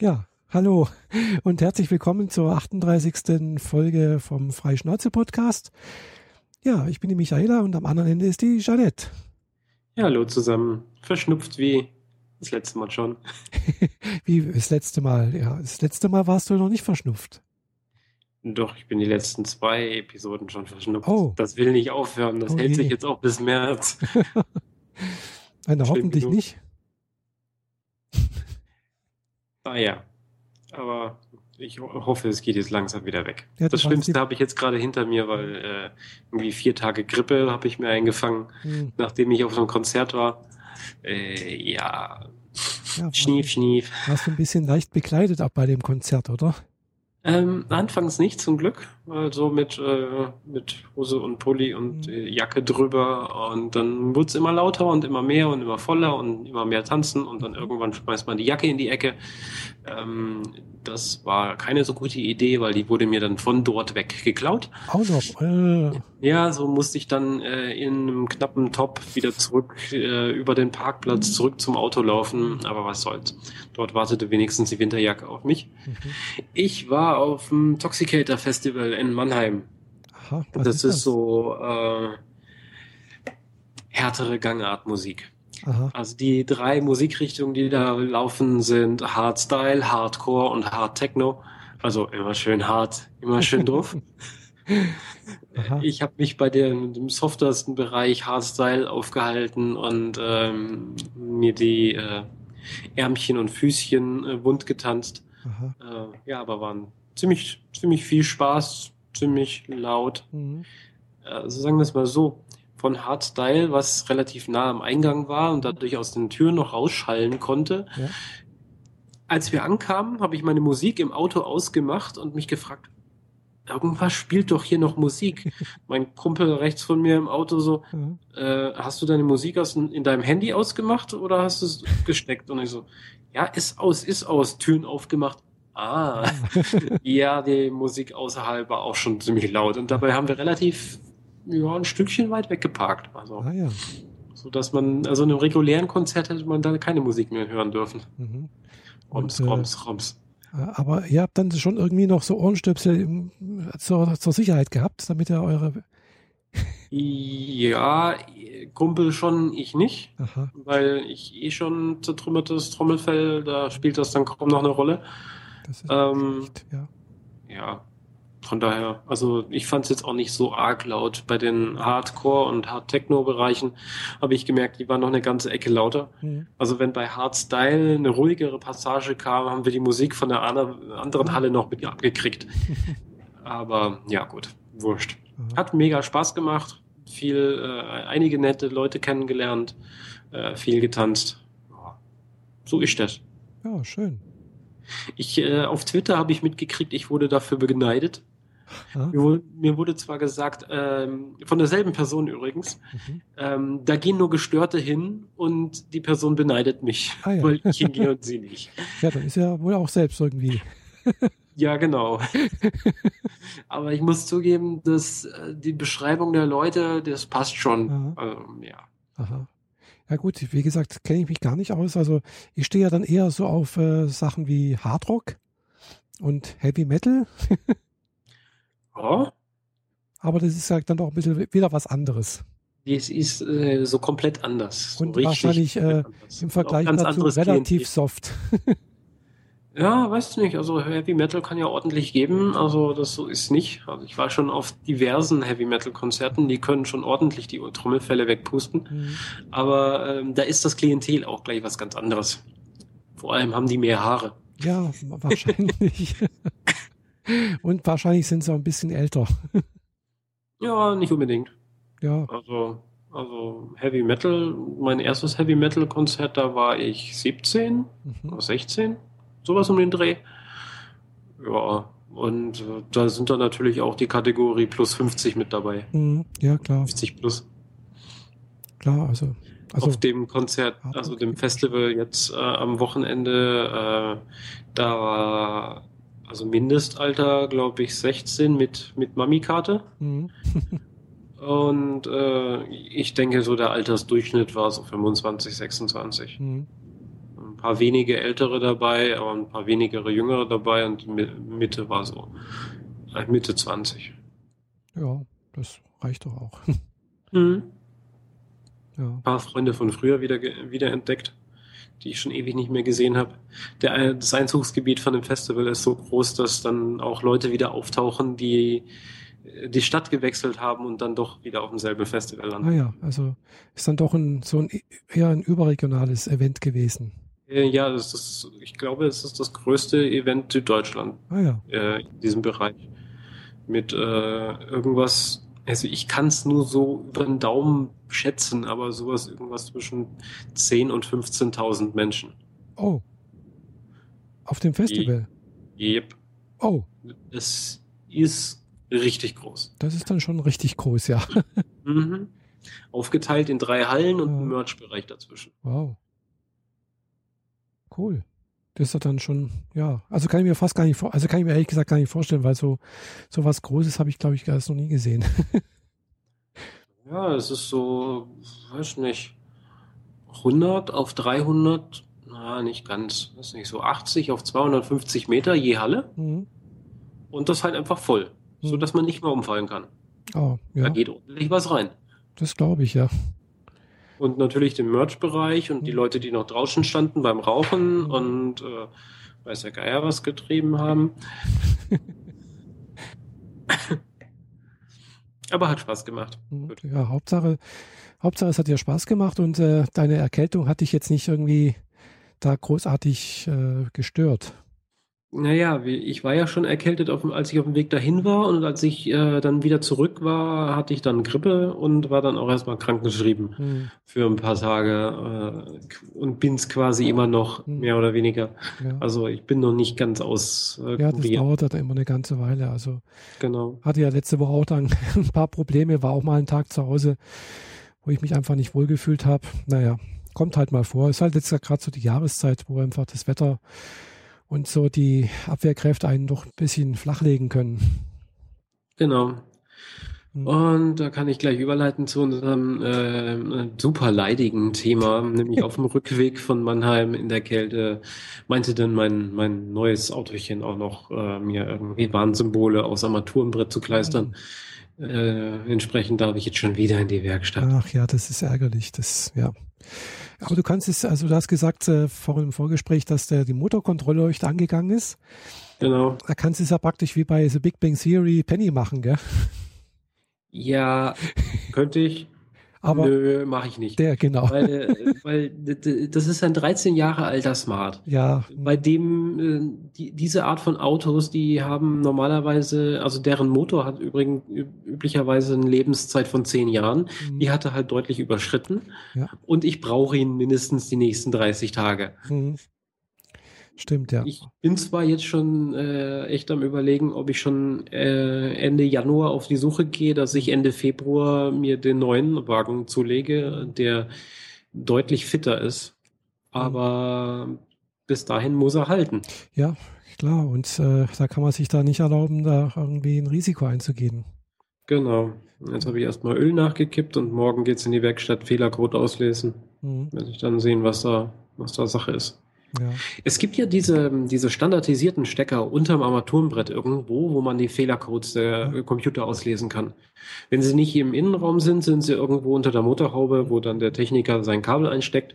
Ja, hallo und herzlich willkommen zur 38. Folge vom Freischnauze-Podcast. Ja, ich bin die Michaela und am anderen Ende ist die Jeanette. Ja, hallo zusammen. Verschnupft wie das letzte Mal schon. wie das letzte Mal? Ja, das letzte Mal warst du noch nicht verschnupft. Doch, ich bin die letzten zwei Episoden schon verschnupft. Oh. Das will nicht aufhören. Das oh hält je. sich jetzt auch bis März. Nein, hoffentlich genug. nicht. Ah, aber ich hoffe, es geht jetzt langsam wieder weg. Ja, das Schlimmste habe ich jetzt gerade hinter mir, weil äh, irgendwie vier Tage Grippe habe ich mir eingefangen, hm. nachdem ich auf so einem Konzert war. Äh, ja, ja schnief, schnief. Warst du ein bisschen leicht bekleidet auch bei dem Konzert, oder? Ähm, anfangs nicht, zum Glück. Also mit, äh, mit Hose und Pulli und mhm. Jacke drüber. Und dann wurde es immer lauter und immer mehr und immer voller und immer mehr tanzen. Und dann irgendwann schmeißt man die Jacke in die Ecke. Ähm, das war keine so gute Idee, weil die wurde mir dann von dort weg geklaut. Auch noch. Äh. Ja, so musste ich dann äh, in einem knappen Top wieder zurück äh, über den Parkplatz zurück zum Auto laufen. Aber was soll's. Dort wartete wenigstens die Winterjacke auf mich. Mhm. Ich war auf dem Toxicator Festival in Mannheim. Aha, das ist, das? so äh, härtere Gangartmusik. Also die drei Musikrichtungen, die da laufen, sind Hardstyle, Hardcore und Hard Techno. Also immer schön hart, immer schön drauf. ich habe mich bei dem, dem softesten Bereich Hardstyle aufgehalten und ähm, mir die äh, Ärmchen und Füßchen äh, wund getanzt. Äh, ja, aber waren ziemlich, ziemlich viel Spaß, ziemlich laut. Mhm. Also sagen wir es mal so, von Hardstyle, was relativ nah am Eingang war und dadurch aus den Türen noch rausschallen konnte. Ja. Als wir ankamen, habe ich meine Musik im Auto ausgemacht und mich gefragt, irgendwas spielt doch hier noch Musik. mein Kumpel rechts von mir im Auto so, mhm. äh, hast du deine Musik aus, in deinem Handy ausgemacht oder hast du es gesteckt? Und ich so, ja, ist aus, ist aus, Türen aufgemacht. Ah, ja, die Musik außerhalb war auch schon ziemlich laut. Und dabei haben wir relativ ja, ein Stückchen weit weggeparkt. Also, ah, ja. So dass man, also in einem regulären Konzert hätte man da keine Musik mehr hören dürfen. Mhm. Roms, Roms, Roms. Aber ihr habt dann schon irgendwie noch so Ohrenstöpsel zur, zur Sicherheit gehabt, damit ihr eure. ja, Kumpel schon, ich nicht. Aha. Weil ich eh schon zertrümmertes Trommelfell, da spielt das dann kaum noch eine Rolle. Das ist ähm, echt, ja. Ja, von daher, also ich fand es jetzt auch nicht so arg laut. Bei den Hardcore- und Hard-Techno-Bereichen habe ich gemerkt, die waren noch eine ganze Ecke lauter. Mhm. Also wenn bei Hardstyle eine ruhigere Passage kam, haben wir die Musik von der anderen Halle noch mit abgekriegt. Aber ja gut, wurscht. Mhm. Hat mega Spaß gemacht, viel, äh, einige nette Leute kennengelernt, äh, viel getanzt. So ist das. Ja, schön. Ich, äh, auf Twitter habe ich mitgekriegt, ich wurde dafür beneidet. Mir wurde, mir wurde, zwar gesagt, ähm, von derselben Person übrigens, mhm. ähm, da gehen nur Gestörte hin und die Person beneidet mich, ah, ja. weil ich hingehe und sie nicht. Ja, dann ist er wohl auch selbst irgendwie. ja, genau. Aber ich muss zugeben, dass äh, die Beschreibung der Leute, das passt schon. Ähm, ja. Aha. Ja gut, wie gesagt, kenne ich mich gar nicht aus. Also ich stehe ja dann eher so auf äh, Sachen wie Hardrock und Heavy Metal. Ja. Aber das ist ja dann doch ein bisschen wieder was anderes. Es ist äh, so komplett anders. Und so wahrscheinlich äh, im Vergleich dazu relativ soft. ja, weißt du nicht. Also Heavy Metal kann ja ordentlich geben. Also das ist nicht. Also ich war schon auf diversen Heavy Metal Konzerten. Die können schon ordentlich die Trommelfälle wegpusten. Mhm. Aber ähm, da ist das Klientel auch gleich was ganz anderes. Vor allem haben die mehr Haare. Ja, wahrscheinlich. Und wahrscheinlich sind sie auch ein bisschen älter. ja, nicht unbedingt. Ja. Also, also Heavy Metal, mein erstes Heavy Metal Konzert, da war ich 17 mhm. oder 16, sowas um den Dreh. Ja, und da sind dann natürlich auch die Kategorie plus 50 mit dabei. Mhm. Ja, klar. 50 plus. Klar, also. Also, auf dem Konzert, also dem Festival jetzt äh, am Wochenende, äh, da war also Mindestalter, glaube ich, 16 mit, mit Mami-Karte. Mhm. Und äh, ich denke, so der Altersdurchschnitt war so 25, 26. Mhm. Paar wenige ältere dabei, aber ein paar wenigere jüngere dabei und Mitte war so äh, Mitte 20. Ja, das reicht doch auch. Mhm. Ja. Ein paar Freunde von früher wieder, wieder entdeckt, die ich schon ewig nicht mehr gesehen habe. Der, das Einzugsgebiet von dem Festival ist so groß, dass dann auch Leute wieder auftauchen, die die Stadt gewechselt haben und dann doch wieder auf demselben Festival landen. Ah ja, also ist dann doch ein, so ein eher ein überregionales Event gewesen. Äh, ja, das ist, ich glaube, es ist das größte Event Süddeutschland ah ja. Äh, in diesem Bereich. Mit äh, irgendwas also ich kann es nur so über den Daumen schätzen, aber sowas irgendwas zwischen 10 und 15.000 Menschen. Oh. Auf dem Festival? Yep. Oh. Das ist richtig groß. Das ist dann schon richtig groß, ja. mhm. Aufgeteilt in drei Hallen und ja. einen Merch-Bereich dazwischen. Wow. Cool. Das ist dann schon, ja, also kann ich mir fast gar nicht also kann ich mir ehrlich gesagt gar nicht vorstellen, weil so, so was Großes habe ich, glaube ich, erst noch nie gesehen. ja, es ist so, weiß nicht, 100 auf 300, na, nicht ganz, weiß nicht, so 80 auf 250 Meter je Halle. Mhm. Und das halt einfach voll, mhm. so dass man nicht mehr umfallen kann. Oh, ja. Da geht ordentlich was rein. Das glaube ich, ja und natürlich den Merch-Bereich und die mhm. Leute, die noch draußen standen beim Rauchen mhm. und äh, weiß der Geier was getrieben haben. Aber hat Spaß gemacht. Mhm. Gut. Ja, Hauptsache, Hauptsache, es hat dir Spaß gemacht und äh, deine Erkältung hat dich jetzt nicht irgendwie da großartig äh, gestört. Naja, ich war ja schon erkältet, auf, als ich auf dem Weg dahin war und als ich äh, dann wieder zurück war, hatte ich dann Grippe und war dann auch erstmal krankgeschrieben hm. für ein paar Tage äh, und bin es quasi immer noch, hm. mehr oder weniger. Ja. Also ich bin noch nicht ganz aus. Äh, ja, das dauert halt immer eine ganze Weile. Also genau. hatte ja letzte Woche auch dann ein paar Probleme, war auch mal einen Tag zu Hause, wo ich mich einfach nicht wohlgefühlt habe. Naja, kommt halt mal vor. Ist halt jetzt gerade so die Jahreszeit, wo einfach das Wetter und so die Abwehrkräfte einen doch ein bisschen flachlegen können. Genau. Hm. Und da kann ich gleich überleiten zu unserem äh, super leidigen Thema, nämlich auf dem Rückweg von Mannheim in der Kälte meinte dann mein, mein neues Autochen auch noch äh, mir irgendwie Warnsymbole aus Armaturenbrett zu kleistern. Mhm. Äh, entsprechend darf ich jetzt schon wieder in die Werkstatt. Ach ja, das ist ärgerlich. Das, ja. Aber du kannst es, also du hast gesagt äh, vor dem Vorgespräch, dass der die Motorkontrollleuchte angegangen ist. Genau. Da kannst du es ja praktisch wie bei The Big Bang Theory Penny machen, gell? Ja, könnte ich. Aber Nö, mache ich nicht. Der, genau. Weil, weil das ist ein 13 Jahre alter Smart. Ja. Bei dem, äh, die, diese Art von Autos, die haben normalerweise, also deren Motor hat übrigens üblicherweise eine Lebenszeit von 10 Jahren. Mhm. Die hatte halt deutlich überschritten. Ja. Und ich brauche ihn mindestens die nächsten 30 Tage. Mhm. Stimmt, ja. Ich bin zwar jetzt schon äh, echt am überlegen, ob ich schon äh, Ende Januar auf die Suche gehe, dass ich Ende Februar mir den neuen Wagen zulege, der deutlich fitter ist. Aber mhm. bis dahin muss er halten. Ja, klar. Und äh, da kann man sich da nicht erlauben, da irgendwie ein Risiko einzugehen. Genau. Jetzt habe ich erstmal Öl nachgekippt und morgen geht es in die Werkstatt Fehlercode auslesen. Mhm. Werde ich dann sehen, was da, was da Sache ist. Ja. Es gibt ja diese, diese standardisierten Stecker unterm Armaturenbrett irgendwo, wo man die Fehlercodes der ja. Computer auslesen kann. Wenn sie nicht im Innenraum sind, sind sie irgendwo unter der Motorhaube, wo dann der Techniker sein Kabel einsteckt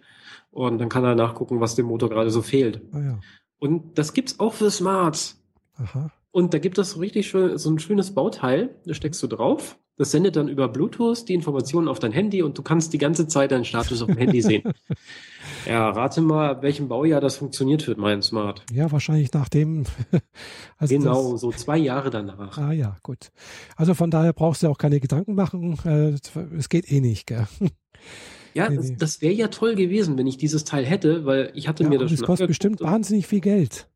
und dann kann er nachgucken, was dem Motor gerade so fehlt. Ah, ja. Und das gibt's auch für Smarts. Aha. Und da gibt es so richtig schön, so ein schönes Bauteil, da steckst du drauf. Das sendet dann über Bluetooth die Informationen auf dein Handy und du kannst die ganze Zeit deinen Status auf dem Handy sehen. Ja, rate mal, ab welchem Baujahr das funktioniert wird, mein Smart. Ja, wahrscheinlich nach dem. Also genau, das, so zwei Jahre danach. Ah ja, gut. Also von daher brauchst du auch keine Gedanken machen. Äh, es geht eh nicht, gell? Ja, nee, nee. das wäre ja toll gewesen, wenn ich dieses Teil hätte, weil ich hatte ja, mir das schon. Das kostet bestimmt wahnsinnig viel Geld.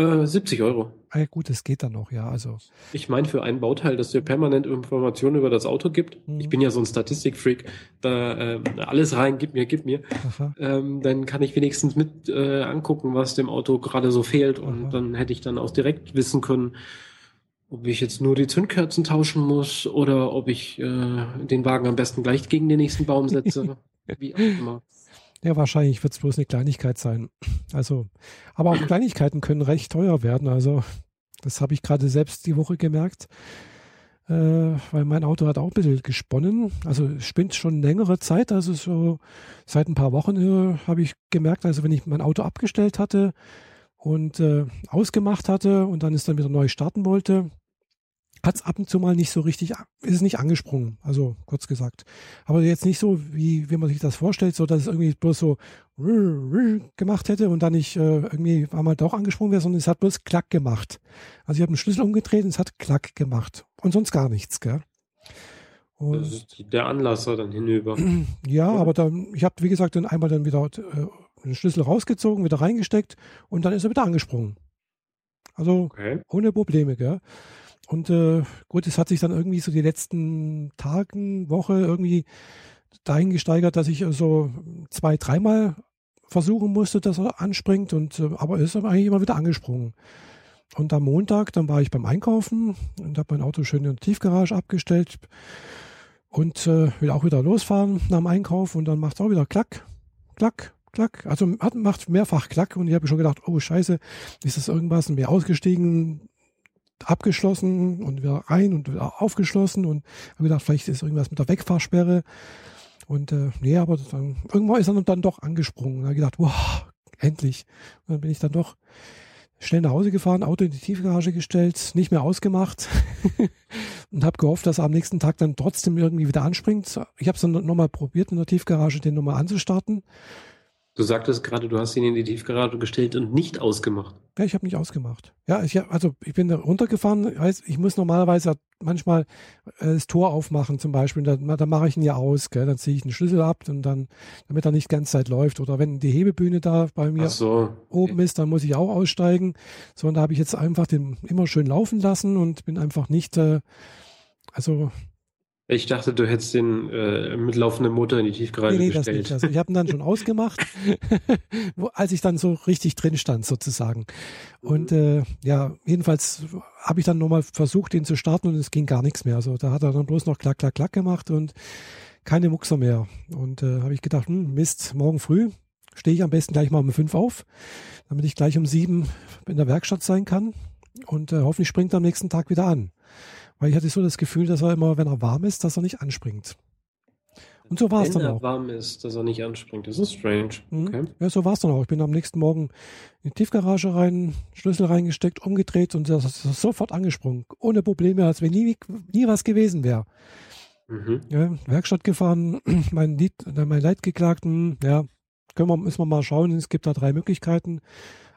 Äh, 70 Euro. Ah, ja, gut, das geht dann noch, ja. Also. Ich meine, für ein Bauteil, das dir permanent Informationen über das Auto gibt, mhm. ich bin ja so ein Statistikfreak, da äh, alles rein, gib mir, gib mir, ähm, dann kann ich wenigstens mit äh, angucken, was dem Auto gerade so fehlt. Aha. Und dann hätte ich dann auch direkt wissen können, ob ich jetzt nur die Zündkerzen tauschen muss oder ob ich äh, den Wagen am besten gleich gegen den nächsten Baum setze. Wie auch immer. Ja, wahrscheinlich wird es bloß eine Kleinigkeit sein. Also, aber auch Kleinigkeiten können recht teuer werden. Also, das habe ich gerade selbst die Woche gemerkt, äh, weil mein Auto hat auch ein bisschen gesponnen. Also, spinnt schon längere Zeit. Also, so seit ein paar Wochen äh, habe ich gemerkt, also, wenn ich mein Auto abgestellt hatte und äh, ausgemacht hatte und dann es dann wieder neu starten wollte, hat es ab und zu mal nicht so richtig, ist es nicht angesprungen, also kurz gesagt. Aber jetzt nicht so, wie, wie man sich das vorstellt, so dass es irgendwie bloß so gemacht hätte und dann nicht äh, irgendwie einmal doch angesprungen wäre, sondern es hat bloß Klack gemacht. Also ich habe den Schlüssel umgedreht und es hat Klack gemacht. Und sonst gar nichts, gell? Und das ist der Anlasser dann hinüber. Ja, aber dann, ich habe, wie gesagt, dann einmal dann wieder äh, den Schlüssel rausgezogen, wieder reingesteckt und dann ist er wieder angesprungen. Also okay. ohne Probleme, gell? Und äh, gut, es hat sich dann irgendwie so die letzten Tagen, Woche irgendwie dahin gesteigert, dass ich so zwei, dreimal versuchen musste, dass er anspringt. Und äh, aber er ist eigentlich immer wieder angesprungen. Und am Montag, dann war ich beim Einkaufen und habe mein Auto schön in der Tiefgarage abgestellt und äh, will auch wieder losfahren nach dem Einkauf und dann macht es auch wieder Klack, Klack, Klack. Also hat, macht mehrfach Klack und ich habe schon gedacht, oh Scheiße, ist das irgendwas? Und mir ausgestiegen, abgeschlossen und wieder rein und wieder aufgeschlossen und habe gedacht, vielleicht ist irgendwas mit der Wegfahrsperre. Und äh, nee, aber dann, irgendwann ist er dann doch angesprungen. Und habe gedacht, wow, endlich. Und dann bin ich dann doch schnell nach Hause gefahren, Auto in die Tiefgarage gestellt, nicht mehr ausgemacht und habe gehofft, dass er am nächsten Tag dann trotzdem irgendwie wieder anspringt. Ich habe es dann nochmal probiert, in der Tiefgarage den nochmal anzustarten. Du sagtest gerade, du hast ihn in die Tiefgarage gestellt und nicht ausgemacht. Ja, ich habe nicht ausgemacht. Ja, ich hab, also ich bin da runtergefahren. Heißt, ich muss normalerweise manchmal äh, das Tor aufmachen zum Beispiel. Da, da mache ich ihn ja aus. Gell? Dann ziehe ich den Schlüssel ab und dann, damit er nicht die ganze Zeit läuft. Oder wenn die Hebebühne da bei mir so. oben ist, dann muss ich auch aussteigen. So, und da habe ich jetzt einfach den immer schön laufen lassen und bin einfach nicht, äh, also ich dachte, du hättest den äh, mit laufendem Motor in die Tiefgarage nee, nee, gestellt. Das nicht. Also ich habe ihn dann schon ausgemacht, als ich dann so richtig drin stand sozusagen. Und äh, ja, jedenfalls habe ich dann nochmal versucht, ihn zu starten und es ging gar nichts mehr. Also da hat er dann bloß noch klack, klack, klack gemacht und keine Muxer mehr. Und äh, habe ich gedacht, hm, Mist, morgen früh stehe ich am besten gleich mal um fünf auf, damit ich gleich um sieben in der Werkstatt sein kann. Und äh, hoffentlich springt er am nächsten Tag wieder an. Weil ich hatte so das Gefühl, dass er immer, wenn er warm ist, dass er nicht anspringt. Und so war es dann auch. Wenn er warm ist, dass er nicht anspringt. Das ist strange. Mhm. Okay. Ja, so war es dann auch. Ich bin am nächsten Morgen in die Tiefgarage rein, Schlüssel reingesteckt, umgedreht und das ist sofort angesprungen. Ohne Probleme, als wenn nie, nie was gewesen wäre. Mhm. Ja, Werkstatt gefahren, mein, Lied, mein Leid geklagten, ja, können wir, müssen wir mal schauen. Es gibt da drei Möglichkeiten.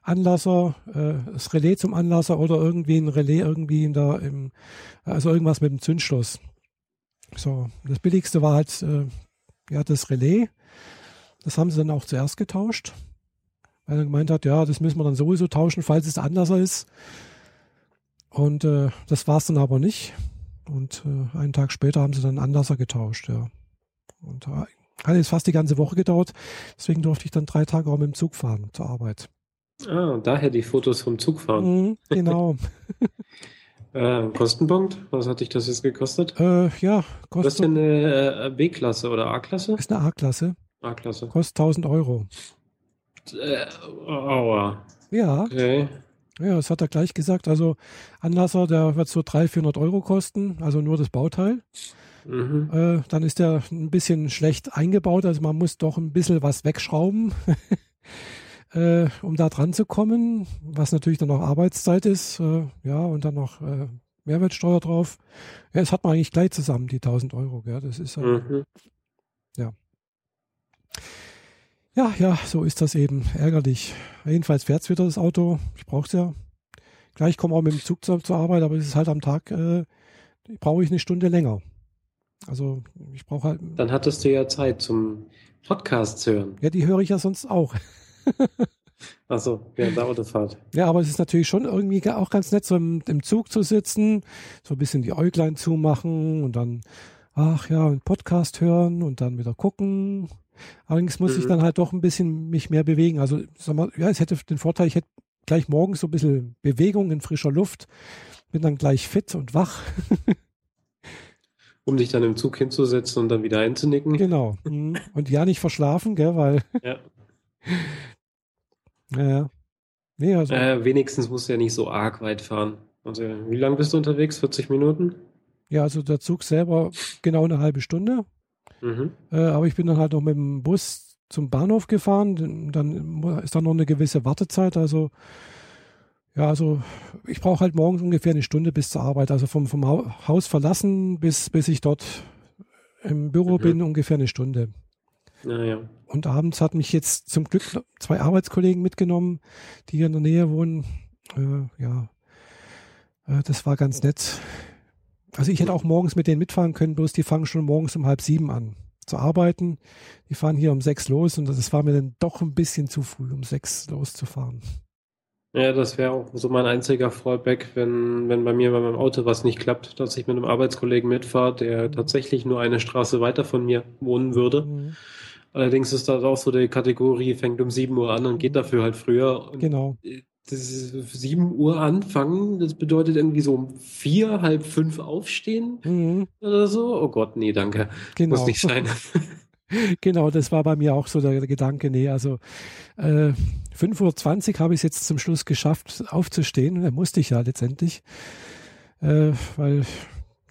Anlasser, äh, das Relais zum Anlasser oder irgendwie ein Relais irgendwie in der, im, also irgendwas mit dem Zündschloss. So, das billigste war halt äh, ja das Relais. Das haben sie dann auch zuerst getauscht, weil er gemeint hat, ja, das müssen wir dann sowieso tauschen, falls es Anlasser ist. Und äh, das war es dann aber nicht. Und äh, einen Tag später haben sie dann Anlasser getauscht, ja. Und äh, hat jetzt fast die ganze Woche gedauert. Deswegen durfte ich dann drei Tage auch mit dem Zug fahren zur Arbeit. Ah, daher die Fotos vom Zugfahren. Mhm, genau. äh, Kostenpunkt? Was hat dich das jetzt gekostet? Äh, ja, kostet. Das ist eine äh, B-Klasse oder A-Klasse? Ist eine A-Klasse. A-Klasse. Kostet 1000 Euro. Äh, aua. Ja. Okay. Ja, das hat er gleich gesagt. Also Anlasser, der wird so 300, 400 Euro kosten, also nur das Bauteil. Mhm. Äh, dann ist der ein bisschen schlecht eingebaut, also man muss doch ein bisschen was wegschrauben. äh, um da dran zu kommen, was natürlich dann auch Arbeitszeit ist, äh, ja, und dann noch äh, Mehrwertsteuer drauf. Ja, das hat man eigentlich gleich zusammen, die 1000 Euro, gell? das ist, mhm. ja. Ja, ja, so ist das eben, ärgerlich. Jedenfalls fährt es wieder das Auto, ich brauche es ja. Gleich komme auch mit dem Zug zur, zur Arbeit, aber es ist halt am Tag, äh, brauche ich eine Stunde länger. Also ich brauche halt. Dann hattest du ja Zeit zum Podcast zu hören. Ja, die höre ich ja sonst auch. Achso, während der Autofahrt. Ja, aber es ist natürlich schon irgendwie auch ganz nett, so im, im Zug zu sitzen, so ein bisschen die Äuglein zumachen und dann, ach ja, einen Podcast hören und dann wieder gucken. Allerdings muss mhm. ich dann halt doch ein bisschen mich mehr bewegen. Also, sag mal, ja, es hätte den Vorteil, ich hätte gleich morgens so ein bisschen Bewegung in frischer Luft, bin dann gleich fit und wach. um dich dann im Zug hinzusetzen und dann wieder einzunicken. Genau. Mhm. Und ja, nicht verschlafen, gell, weil. Ja. Naja. Nee, also. Äh, wenigstens musst du ja nicht so arg weit fahren. Also, wie lange bist du unterwegs? 40 Minuten? Ja, also der Zug selber genau eine halbe Stunde. Mhm. Äh, aber ich bin dann halt noch mit dem Bus zum Bahnhof gefahren. Dann ist da noch eine gewisse Wartezeit. Also ja, also ich brauche halt morgens ungefähr eine Stunde bis zur Arbeit. Also vom, vom Haus verlassen bis, bis ich dort im Büro mhm. bin, ungefähr eine Stunde. Ja, ja. Und abends hat mich jetzt zum Glück zwei Arbeitskollegen mitgenommen, die hier in der Nähe wohnen. Äh, ja, äh, das war ganz nett. Also ich hätte auch morgens mit denen mitfahren können, bloß die fangen schon morgens um halb sieben an zu arbeiten. Die fahren hier um sechs los und das war mir dann doch ein bisschen zu früh, um sechs loszufahren. Ja, das wäre auch so mein einziger Fallback, wenn, wenn bei mir bei meinem Auto was nicht klappt, dass ich mit einem Arbeitskollegen mitfahre, der mhm. tatsächlich nur eine Straße weiter von mir wohnen würde. Mhm. Allerdings ist das auch so die Kategorie, fängt um 7 Uhr an und geht dafür halt früher. Und genau. Das ist 7 Uhr anfangen, das bedeutet irgendwie so um vier, halb fünf aufstehen mhm. oder so. Oh Gott, nee, danke. Genau. Muss nicht sein. genau, das war bei mir auch so der Gedanke. Nee, also äh, 5.20 Uhr habe ich es jetzt zum Schluss geschafft, aufzustehen. Da musste ich ja letztendlich, äh, weil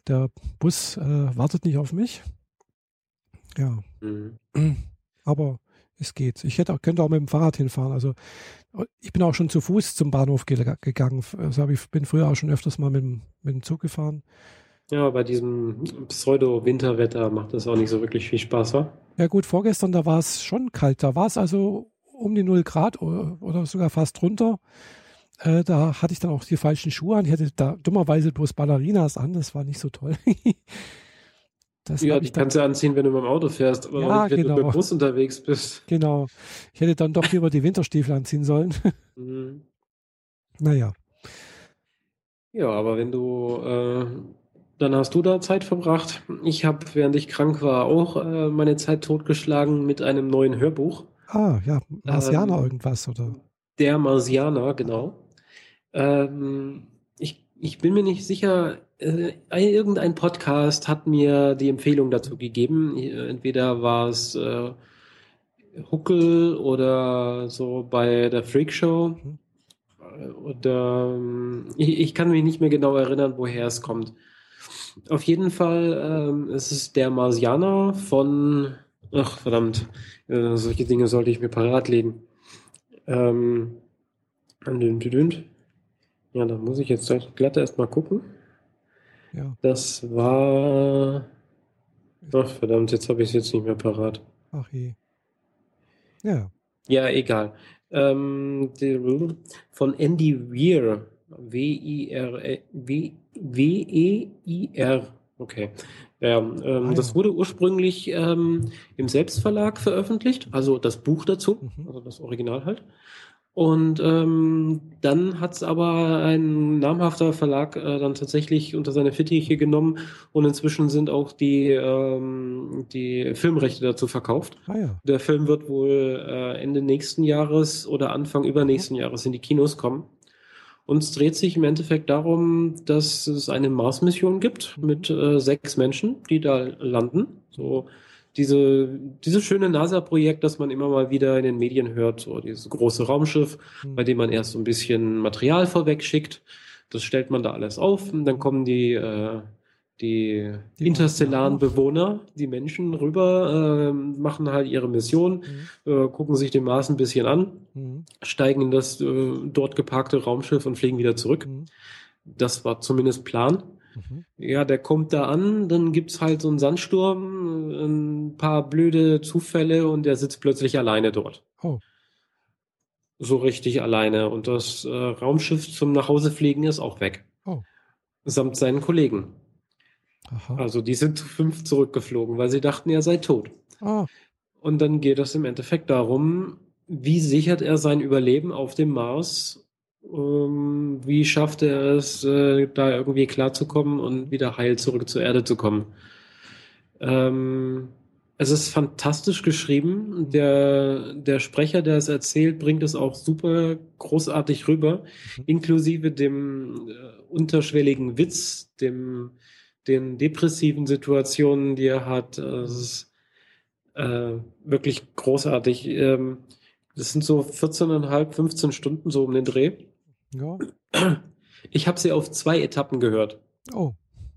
der Bus äh, wartet nicht auf mich. Ja. Mhm. Aber es geht. Ich hätte auch, könnte auch mit dem Fahrrad hinfahren. Also ich bin auch schon zu Fuß zum Bahnhof ge gegangen. Also ich bin früher auch schon öfters mal mit, mit dem Zug gefahren. Ja, bei diesem Pseudo-Winterwetter macht das auch nicht so wirklich viel Spaß, wa? Ja gut, vorgestern, da war es schon kalt. Da war es also um die 0 Grad oder, oder sogar fast drunter. Äh, da hatte ich dann auch die falschen Schuhe an. Ich hatte da dummerweise bloß Ballerinas an. Das war nicht so toll. Das ja, die kannst du anziehen, wenn du mit dem Auto fährst, aber ja, wenn genau. du mit dem Bus unterwegs bist. Genau. Ich hätte dann doch lieber die Winterstiefel anziehen sollen. Mhm. Naja. Ja, aber wenn du, äh, dann hast du da Zeit verbracht. Ich habe, während ich krank war, auch äh, meine Zeit totgeschlagen mit einem neuen Hörbuch. Ah, ja, Marsianer ähm, irgendwas, oder? Der Marsianer, genau. Ähm, ich, ich bin mir nicht sicher, irgendein Podcast hat mir die Empfehlung dazu gegeben. Entweder war es äh, Huckel oder so bei der Freak Show. Mhm. Oder ähm, ich, ich, kann mich nicht mehr genau erinnern, woher es kommt. Auf jeden Fall ähm, es ist der Marsianer von, ach verdammt, äh, solche Dinge sollte ich mir parat legen. Ähm, ja, da muss ich jetzt glatt erstmal gucken. Ja. Das war. Ach, verdammt, jetzt habe ich es jetzt nicht mehr parat. Ach je. Ja. Ja, egal. Ähm, von Andy Weir. W-E-I-R. Okay. Ja, ähm, ah, ja. Das wurde ursprünglich ähm, im Selbstverlag veröffentlicht, also das Buch dazu, mhm. also das Original halt. Und ähm, dann hat es aber ein namhafter Verlag äh, dann tatsächlich unter seine Fittiche genommen und inzwischen sind auch die, ähm, die Filmrechte dazu verkauft. Ah, ja. Der Film wird wohl äh, Ende nächsten Jahres oder Anfang übernächsten Jahres in die Kinos kommen. Und es dreht sich im Endeffekt darum, dass es eine Mars-Mission gibt mit äh, sechs Menschen, die da landen. So diese, dieses schöne NASA-Projekt, das man immer mal wieder in den Medien hört, so dieses große Raumschiff, mhm. bei dem man erst so ein bisschen Material vorweg schickt. Das stellt man da alles auf und dann kommen die, äh, die, die interstellaren Bewohner, die Menschen rüber, äh, machen halt ihre Mission, mhm. äh, gucken sich den Mars ein bisschen an, mhm. steigen in das äh, dort geparkte Raumschiff und fliegen wieder zurück. Mhm. Das war zumindest Plan. Mhm. Ja, der kommt da an, dann gibt's halt so einen Sandsturm, ein paar blöde Zufälle und der sitzt plötzlich alleine dort. Oh. So richtig alleine. Und das äh, Raumschiff zum Nachhausefliegen ist auch weg. Oh. Samt seinen Kollegen. Aha. Also die sind zu fünf zurückgeflogen, weil sie dachten, er sei tot. Ah. Und dann geht es im Endeffekt darum, wie sichert er sein Überleben auf dem Mars wie schafft er es, äh, da irgendwie klarzukommen und wieder heil zurück zur Erde zu kommen? Ähm, es ist fantastisch geschrieben. Der, der Sprecher, der es erzählt, bringt es auch super großartig rüber, mhm. inklusive dem äh, unterschwelligen Witz, dem den depressiven Situationen, die er hat. Es ist äh, wirklich großartig. Ähm, das sind so 14,5, 15 Stunden so um den Dreh. Ja. Ich habe sie auf zwei Etappen gehört. Oh.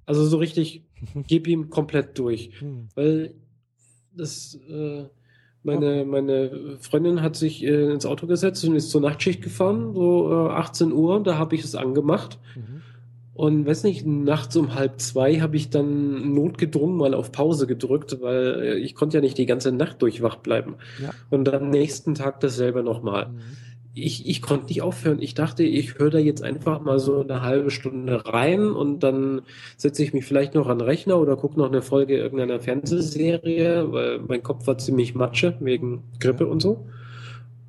Also so richtig, gib ihm komplett durch. Hm. Weil das, äh, meine, meine Freundin hat sich äh, ins Auto gesetzt und ist zur Nachtschicht gefahren, so äh, 18 Uhr, da habe ich es angemacht. Mhm. Und weiß nicht, nachts um halb zwei habe ich dann notgedrungen mal auf Pause gedrückt, weil äh, ich konnte ja nicht die ganze Nacht durchwach bleiben. Ja. Und am nächsten Tag dasselbe nochmal. Mhm ich, ich konnte nicht aufhören. Ich dachte, ich höre da jetzt einfach mal so eine halbe Stunde rein und dann setze ich mich vielleicht noch an den Rechner oder gucke noch eine Folge irgendeiner Fernsehserie, weil mein Kopf war ziemlich matsche wegen Grippe und so.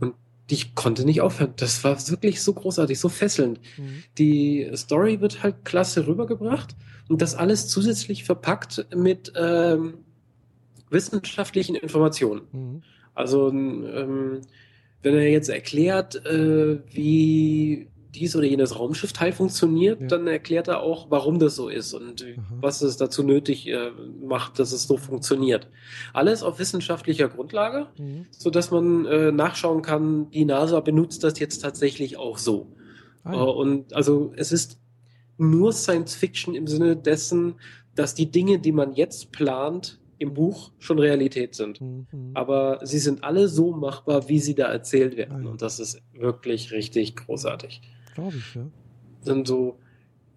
Und ich konnte nicht aufhören. Das war wirklich so großartig, so fesselnd. Mhm. Die Story wird halt klasse rübergebracht und das alles zusätzlich verpackt mit ähm, wissenschaftlichen Informationen. Mhm. Also ähm, wenn er jetzt erklärt, äh, wie dies oder jenes Raumschiffteil funktioniert, ja. dann erklärt er auch, warum das so ist und Aha. was es dazu nötig äh, macht, dass es so funktioniert. Alles auf wissenschaftlicher Grundlage, mhm. so dass man äh, nachschauen kann, die NASA benutzt das jetzt tatsächlich auch so. Ah, ja. Äh, und also es ist nur Science Fiction im Sinne dessen, dass die Dinge, die man jetzt plant, im Buch schon Realität sind. Mhm. Aber sie sind alle so machbar, wie sie da erzählt werden. Ja. Und das ist wirklich richtig großartig. Glaube ich, ja. Sind so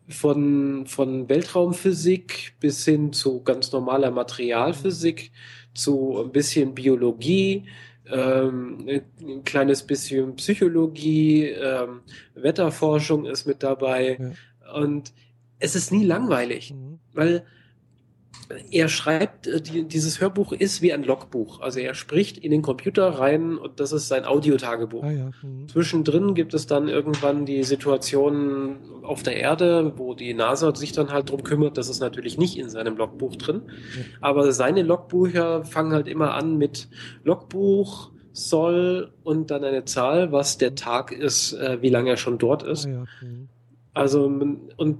von, von Weltraumphysik bis hin zu ganz normaler Materialphysik, zu ein bisschen Biologie, ähm, ein kleines bisschen Psychologie, ähm, Wetterforschung ist mit dabei. Ja. Und es ist nie langweilig, mhm. weil er schreibt, äh, die, dieses Hörbuch ist wie ein Logbuch. Also er spricht in den Computer rein und das ist sein Audiotagebuch. Ah, ja. mhm. Zwischendrin gibt es dann irgendwann die Situation auf der Erde, wo die NASA sich dann halt drum kümmert. Das ist natürlich nicht in seinem Logbuch drin. Ja. Aber seine Logbücher fangen halt immer an mit Logbuch, Soll und dann eine Zahl, was der Tag ist, äh, wie lange er schon dort ist. Ah, ja. mhm. Also, und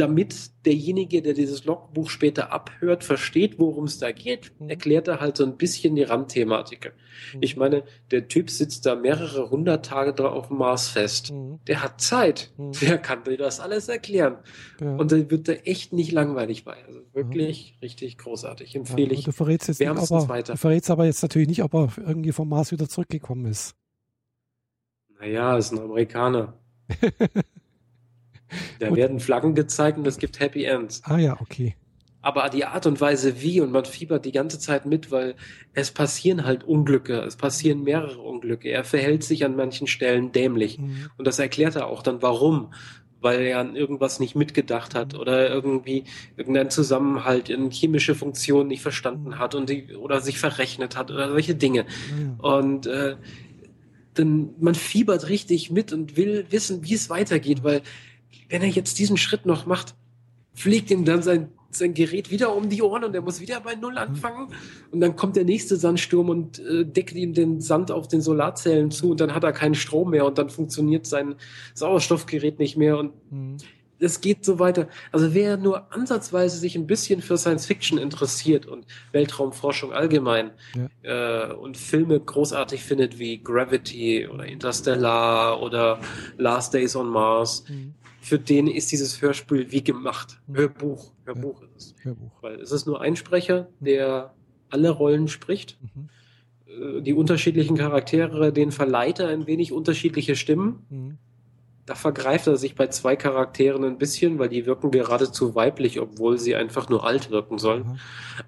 damit derjenige, der dieses Logbuch später abhört, versteht, worum es da geht, mhm. erklärt er halt so ein bisschen die Randthematik. Mhm. Ich meine, der Typ sitzt da mehrere hundert Tage drauf auf dem Mars fest. Mhm. Der hat Zeit. Der kann dir das alles erklären. Ja. Und dann wird er echt nicht langweilig bei. Also wirklich richtig großartig. Empfehle ja, ich. Du verrätst jetzt nicht, aber, weiter. Du verrätst aber jetzt natürlich nicht, ob er irgendwie vom Mars wieder zurückgekommen ist. Naja, ist ein Amerikaner. Da und, werden Flaggen gezeigt und es gibt Happy Ends. Ah ja, okay. Aber die Art und Weise wie und man fiebert die ganze Zeit mit, weil es passieren halt Unglücke, es passieren mehrere Unglücke. Er verhält sich an manchen Stellen dämlich. Mhm. Und das erklärt er auch dann, warum weil er an irgendwas nicht mitgedacht hat oder irgendwie irgendeinen Zusammenhalt in chemische Funktionen nicht verstanden hat und die, oder sich verrechnet hat oder solche Dinge. Mhm. Und äh, dann man fiebert richtig mit und will wissen, wie es weitergeht, weil wenn er jetzt diesen Schritt noch macht, fliegt ihm dann sein, sein Gerät wieder um die Ohren und er muss wieder bei Null anfangen. Und dann kommt der nächste Sandsturm und äh, deckt ihm den Sand auf den Solarzellen zu und dann hat er keinen Strom mehr und dann funktioniert sein Sauerstoffgerät nicht mehr und mhm. es geht so weiter. Also wer nur ansatzweise sich ein bisschen für Science Fiction interessiert und Weltraumforschung allgemein ja. äh, und Filme großartig findet wie Gravity oder Interstellar oder Last Days on Mars, mhm für den ist dieses Hörspiel wie gemacht. Mhm. Hörbuch. Hörbuch ja. ist es. Hörbuch. Weil es ist nur ein Sprecher, mhm. der alle Rollen spricht. Mhm. Äh, die unterschiedlichen Charaktere, den verleiht er ein wenig unterschiedliche Stimmen. Mhm. Da vergreift er sich bei zwei Charakteren ein bisschen, weil die wirken geradezu weiblich, obwohl sie einfach nur alt wirken sollen.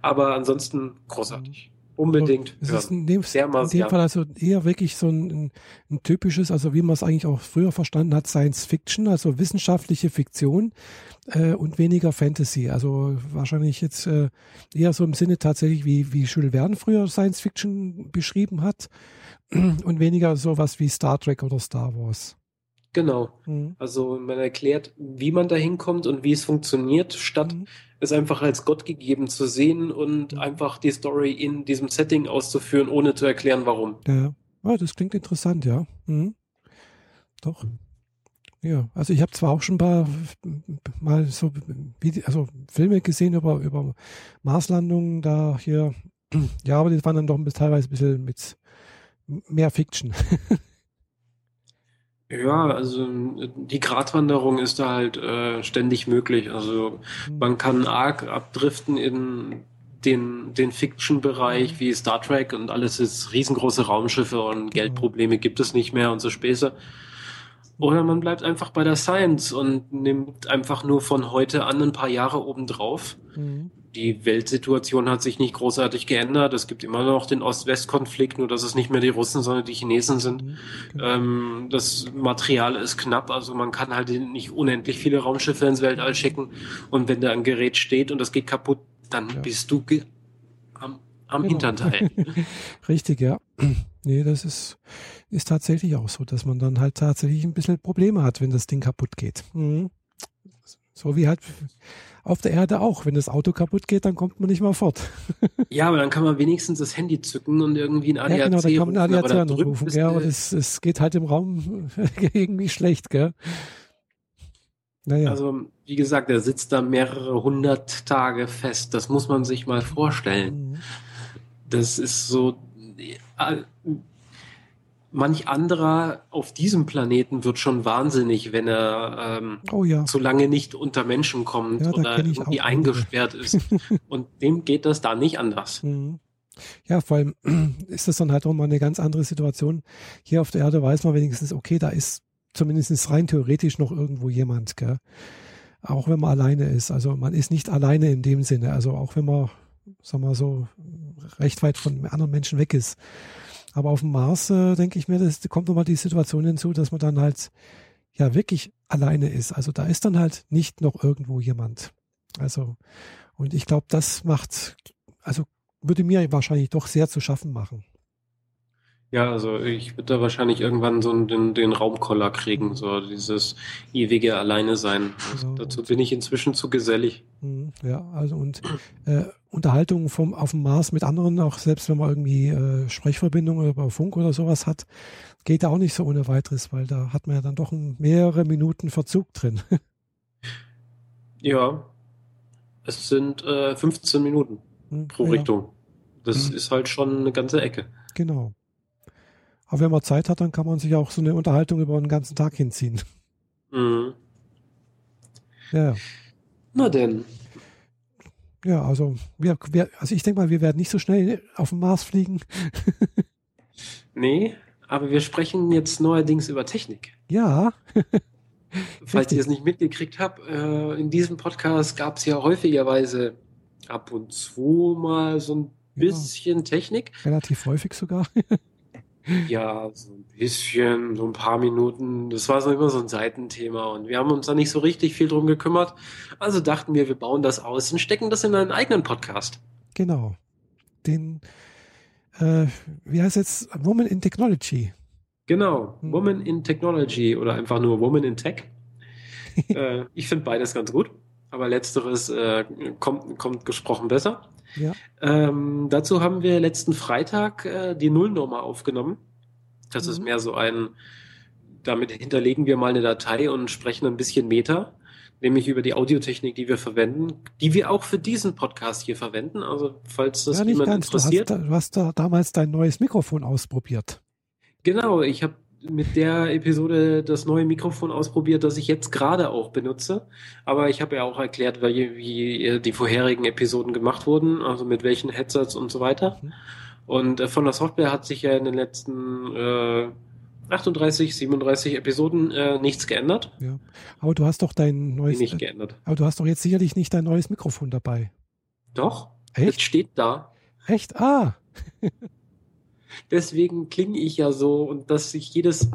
Aber ansonsten großartig. Unbedingt. Es ist in dem, in dem Fall also eher wirklich so ein, ein, ein typisches, also wie man es eigentlich auch früher verstanden hat, Science Fiction, also wissenschaftliche Fiktion äh, und weniger Fantasy. Also wahrscheinlich jetzt äh, eher so im Sinne tatsächlich, wie, wie Jules Verne früher Science Fiction beschrieben hat und weniger sowas wie Star Trek oder Star Wars. Genau. Mhm. Also man erklärt, wie man da hinkommt und wie es funktioniert, statt mhm. es einfach als Gott gegeben zu sehen und mhm. einfach die Story in diesem Setting auszuführen, ohne zu erklären, warum. Ja, ja das klingt interessant, ja. Mhm. Doch. Ja, also ich habe zwar auch schon ein paar mal so also Filme gesehen über, über Marslandungen da hier, ja, aber die waren dann doch teilweise ein bisschen mit mehr Fiction. Ja, also die Gratwanderung ist da halt äh, ständig möglich. Also mhm. man kann arg abdriften in den, den Fiction-Bereich wie Star Trek und alles ist riesengroße Raumschiffe und Geldprobleme gibt es nicht mehr und so Späße. Oder man bleibt einfach bei der Science und nimmt einfach nur von heute an ein paar Jahre obendrauf. Mhm die Weltsituation hat sich nicht großartig geändert. Es gibt immer noch den Ost-West-Konflikt, nur dass es nicht mehr die Russen, sondern die Chinesen sind. Mhm, genau. Ähm, das Material ist knapp, also man kann halt nicht unendlich viele Raumschiffe ins Weltall schicken. Und wenn da ein Gerät steht und das geht kaputt, dann ja. bist du am, am genau. Hinternteil. Richtig, ja. Nee, das ist, ist tatsächlich auch so, dass man dann halt tatsächlich ein bisschen Probleme hat, wenn das Ding kaputt geht. Mhm. So wie halt auf der Erde auch. Wenn das Auto kaputt geht, dann kommt man nicht mal fort. ja, aber dann kann man wenigstens das Handy zücken und irgendwie ein ADAC Ja, genau, dann kann man ein ADAC anrufen. Ja, aber das, es geht halt im Raum irgendwie schlecht, gell? Naja. Also, wie gesagt, er sitzt da mehrere hundert Tage fest. Das muss man sich mal vorstellen. Mhm. Das ist so, äh, manch anderer auf diesem Planeten wird schon wahnsinnig, wenn er ähm, oh ja. so lange nicht unter Menschen kommt ja, oder irgendwie eingesperrt ist. Und dem geht das da nicht anders. Mhm. Ja, vor allem ist das dann halt auch mal eine ganz andere Situation. Hier auf der Erde weiß man wenigstens, okay, da ist zumindest rein theoretisch noch irgendwo jemand, gell? Auch wenn man alleine ist. Also man ist nicht alleine in dem Sinne. Also auch wenn man, sagen wir so, recht weit von anderen Menschen weg ist. Aber auf dem Mars, äh, denke ich mir, das kommt nochmal die Situation hinzu, dass man dann halt ja wirklich alleine ist. Also da ist dann halt nicht noch irgendwo jemand. Also, und ich glaube, das macht, also würde mir wahrscheinlich doch sehr zu schaffen machen. Ja, also ich würde da wahrscheinlich irgendwann so den, den Raumkoller kriegen, so dieses ewige Alleine sein. Also genau. Dazu bin ich inzwischen zu gesellig. Mhm, ja, also und äh, Unterhaltung vom auf dem Mars mit anderen, auch selbst wenn man irgendwie äh, Sprechverbindungen über Funk oder sowas hat, geht da auch nicht so ohne weiteres, weil da hat man ja dann doch mehrere Minuten Verzug drin. ja, es sind äh, 15 Minuten hm, pro ja. Richtung. Das hm. ist halt schon eine ganze Ecke. Genau. Aber wenn man Zeit hat, dann kann man sich auch so eine Unterhaltung über einen ganzen Tag hinziehen. Mhm. Ja. Na denn. Ja, also, wir, wir, also ich denke mal, wir werden nicht so schnell auf den Mars fliegen. nee, aber wir sprechen jetzt neuerdings über Technik. Ja. Falls ihr es nicht mitgekriegt habt, äh, in diesem Podcast gab es ja häufigerweise ab und zu mal so ein bisschen ja. Technik. Relativ häufig sogar. Ja, so ein bisschen, so ein paar Minuten. Das war so immer so ein Seitenthema und wir haben uns da nicht so richtig viel drum gekümmert. Also dachten wir, wir bauen das aus und stecken das in einen eigenen Podcast. Genau. Den, äh, wie heißt jetzt? Woman in Technology. Genau, hm. Woman in Technology oder einfach nur Woman in Tech. äh, ich finde beides ganz gut, aber letzteres äh, kommt, kommt gesprochen besser. Ja. Ähm, dazu haben wir letzten Freitag äh, die Nullnummer aufgenommen. Das mhm. ist mehr so ein, damit hinterlegen wir mal eine Datei und sprechen ein bisschen Meta, nämlich über die Audiotechnik, die wir verwenden, die wir auch für diesen Podcast hier verwenden. Also falls das ja, jemand ganz. interessiert. Du hast, du hast da damals dein neues Mikrofon ausprobiert. Genau, ich habe mit der Episode das neue Mikrofon ausprobiert, das ich jetzt gerade auch benutze. Aber ich habe ja auch erklärt, wie, wie die vorherigen Episoden gemacht wurden, also mit welchen Headsets und so weiter. Mhm. Und äh, von der Software hat sich ja in den letzten äh, 38, 37 Episoden äh, nichts geändert. Ja. Aber du hast doch dein neues. Nicht geändert. Aber du hast doch jetzt sicherlich nicht dein neues Mikrofon dabei. Doch. Echt? Es steht da. Echt? Ah. Deswegen klinge ich ja so und dass ich jedes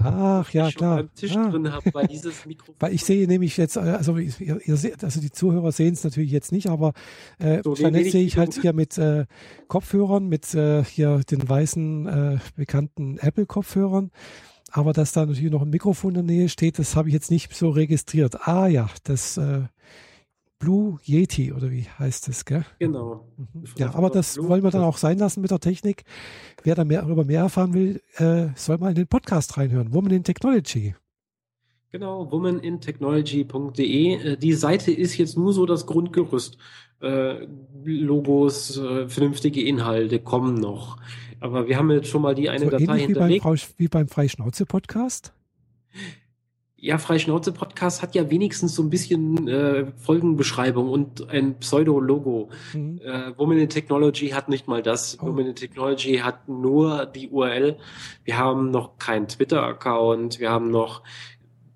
Ach ja, klar. Am Tisch ah. drin habe, weil dieses Mikrofon. Weil ich sehe nämlich jetzt, äh, also ihr, ihr seht, also die Zuhörer sehen es natürlich jetzt nicht, aber äh, so, vernetzt sehe ich halt hier mit äh, Kopfhörern, mit äh, hier den weißen äh, bekannten Apple-Kopfhörern. Aber dass da natürlich noch ein Mikrofon in der Nähe steht, das habe ich jetzt nicht so registriert. Ah ja, das äh, Blue Yeti oder wie heißt es, gell? Genau. Mhm. Ja, aber das Blue, wollen wir dann auch sein lassen mit der Technik. Wer da mehr darüber mehr erfahren will, äh, soll mal in den Podcast reinhören. Woman in Technology. Genau, womanintechnology.de. Äh, die Seite ist jetzt nur so das Grundgerüst. Äh, Logos, äh, vernünftige Inhalte kommen noch. Aber wir haben jetzt schon mal die eine so Datei hinterlegt. Wie beim, wie beim Freischnauze-Podcast? Ja, Freischnauze-Podcast hat ja wenigstens so ein bisschen äh, Folgenbeschreibung und ein Pseudo-Logo. Mhm. Äh, Woman in Technology hat nicht mal das. Oh. Woman in Technology hat nur die URL. Wir haben noch keinen Twitter-Account. Wir haben noch,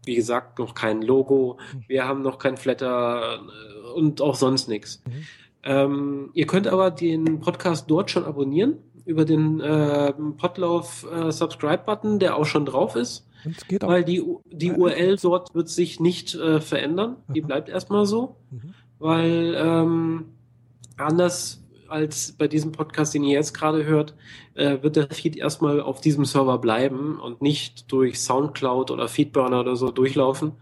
wie gesagt, noch kein Logo. Mhm. Wir haben noch kein Flatter äh, und auch sonst nichts. Mhm. Ähm, ihr könnt aber den Podcast dort schon abonnieren über den äh, Podlove äh, Subscribe-Button, der auch schon drauf ist. Weil die, die URL dort wird sich nicht äh, verändern. Die bleibt erstmal so. Mhm. Weil ähm, anders als bei diesem Podcast, den ihr jetzt gerade hört, äh, wird der Feed erstmal auf diesem Server bleiben und nicht durch Soundcloud oder Feedburner oder so durchlaufen.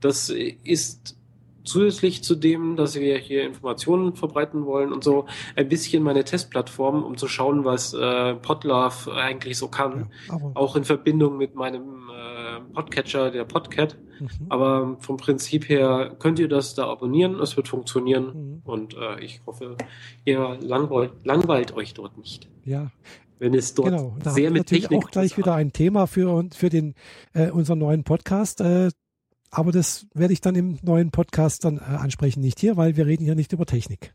Das ist zusätzlich zu dem, dass wir hier Informationen verbreiten wollen und so, ein bisschen meine Testplattform, um zu schauen, was äh, Podlove eigentlich so kann. Ja, auch in Verbindung mit meinem äh, Podcatcher, der Podcat. Mhm. Aber vom Prinzip her könnt ihr das da abonnieren, es wird funktionieren mhm. und äh, ich hoffe, ihr langweilt, langweilt euch dort nicht. Ja, wenn es dort genau, da sehr mit Technik auch gleich wieder ein Thema für für den äh, unseren neuen Podcast. Äh, aber das werde ich dann im neuen Podcast dann äh, ansprechen, nicht hier, weil wir reden hier nicht über Technik.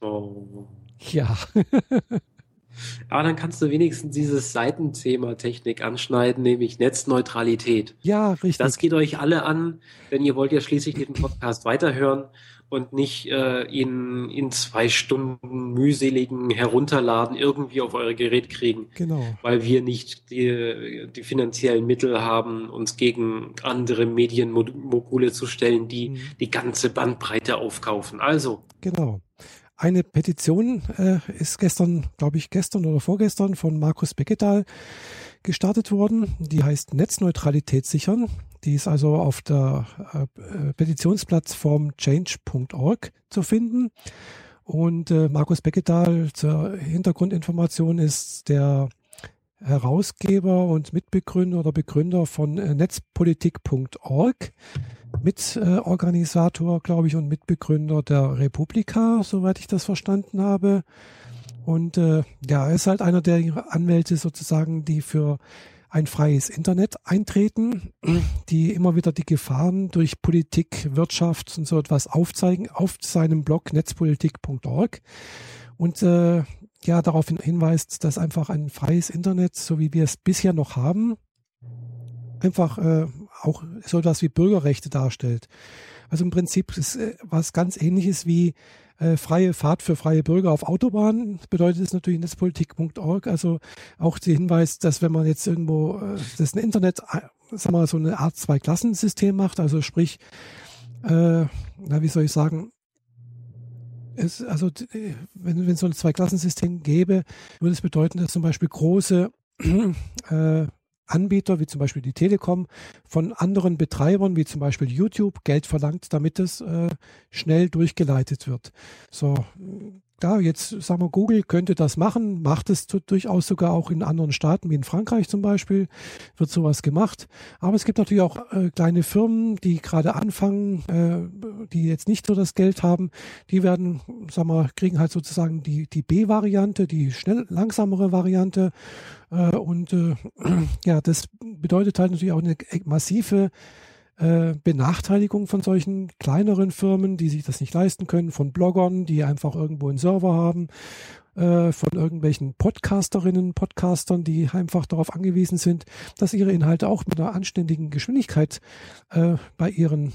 Oh. Ja. Aber dann kannst du wenigstens dieses Seitenthema Technik anschneiden, nämlich Netzneutralität. Ja, richtig. Das geht euch alle an, denn ihr wollt ja schließlich den Podcast weiterhören und nicht äh, ihn in zwei Stunden mühseligen Herunterladen irgendwie auf euer Gerät kriegen. Genau. Weil wir nicht die, die finanziellen Mittel haben, uns gegen andere Medienmogule zu stellen, die mhm. die ganze Bandbreite aufkaufen. Also. Genau. Eine Petition äh, ist gestern, glaube ich, gestern oder vorgestern von Markus Becketal gestartet worden. Die heißt Netzneutralität sichern. Die ist also auf der äh, Petitionsplattform change.org zu finden. Und äh, Markus Becketal zur Hintergrundinformation ist der Herausgeber und Mitbegründer oder Begründer von äh, netzpolitik.org, Mitorganisator, glaube ich, und Mitbegründer der Republika, soweit ich das verstanden habe. Und äh, ja, er ist halt einer der Anwälte sozusagen, die für ein freies Internet eintreten, die immer wieder die Gefahren durch Politik, Wirtschaft und so etwas aufzeigen auf seinem Blog netzpolitik.org und äh, ja darauf hinweist, dass einfach ein freies Internet, so wie wir es bisher noch haben, einfach äh, auch so etwas wie Bürgerrechte darstellt. Also im Prinzip ist äh, was ganz ähnliches wie äh, freie Fahrt für freie Bürger auf Autobahnen bedeutet es natürlich netzpolitik.org. Also auch der Hinweis, dass wenn man jetzt irgendwo äh, das Internet, äh, sag mal, so eine Art Zwei-Klassensystem macht, also sprich, äh, na, wie soll ich sagen, es, also äh, wenn, wenn es so ein Zwei-Klassensystem gäbe, würde es bedeuten, dass zum Beispiel große äh, Anbieter, wie zum Beispiel die Telekom, von anderen Betreibern, wie zum Beispiel YouTube, Geld verlangt, damit es äh, schnell durchgeleitet wird. So, ja, jetzt sagen wir, Google könnte das machen, macht es durchaus sogar auch in anderen Staaten, wie in Frankreich zum Beispiel, wird sowas gemacht. Aber es gibt natürlich auch äh, kleine Firmen, die gerade anfangen, äh, die jetzt nicht so das Geld haben, die werden, sagen wir, kriegen halt sozusagen die, die B-Variante, die schnell langsamere Variante. Äh, und äh, ja, das bedeutet halt natürlich auch eine massive äh, Benachteiligung von solchen kleineren Firmen, die sich das nicht leisten können, von Bloggern, die einfach irgendwo einen Server haben, äh, von irgendwelchen Podcasterinnen, Podcastern, die einfach darauf angewiesen sind, dass ihre Inhalte auch mit einer anständigen Geschwindigkeit äh, bei ihren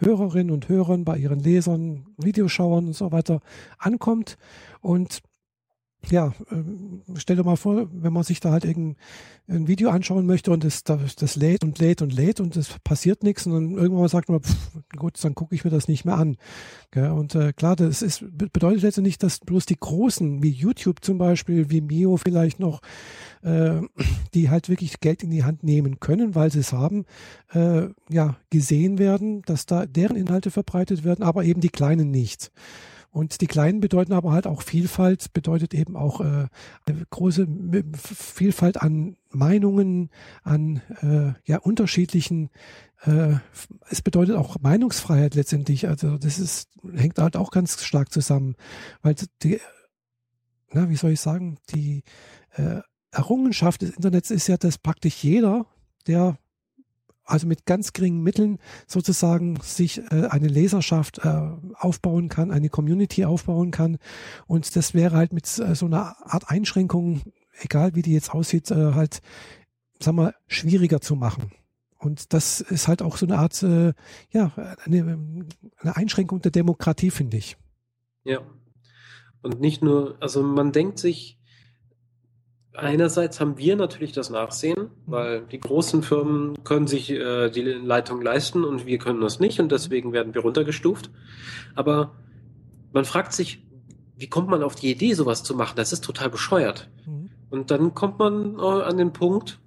Hörerinnen und Hörern, bei ihren Lesern, Videoschauern und so weiter ankommt. Und ja, ähm, stell dir mal vor, wenn man sich da halt irgendein ein Video anschauen möchte und das, das, lädt und lädt und lädt und es passiert nichts und dann irgendwann sagt man, pff, gut, dann gucke ich mir das nicht mehr an. Und äh, klar, das ist, bedeutet letztendlich, dass bloß die Großen, wie YouTube zum Beispiel, wie Mio vielleicht noch, äh, die halt wirklich Geld in die Hand nehmen können, weil sie es haben, äh, ja, gesehen werden, dass da deren Inhalte verbreitet werden, aber eben die Kleinen nicht. Und die kleinen bedeuten aber halt auch Vielfalt, bedeutet eben auch äh, eine große Vielfalt an Meinungen, an äh, ja unterschiedlichen. Äh, es bedeutet auch Meinungsfreiheit letztendlich. Also das ist hängt halt auch ganz stark zusammen, weil die, na, wie soll ich sagen, die äh, Errungenschaft des Internets ist ja, dass praktisch jeder, der also mit ganz geringen Mitteln sozusagen sich äh, eine Leserschaft äh, aufbauen kann, eine Community aufbauen kann. Und das wäre halt mit äh, so einer Art Einschränkung, egal wie die jetzt aussieht, äh, halt, sagen wir, schwieriger zu machen. Und das ist halt auch so eine Art, äh, ja, eine, eine Einschränkung der Demokratie, finde ich. Ja. Und nicht nur, also man denkt sich, Einerseits haben wir natürlich das Nachsehen, mhm. weil die großen Firmen können sich äh, die Leitung leisten und wir können das nicht und deswegen werden wir runtergestuft. Aber man fragt sich, wie kommt man auf die Idee, sowas zu machen? Das ist total bescheuert. Mhm. Und dann kommt man äh, an den Punkt,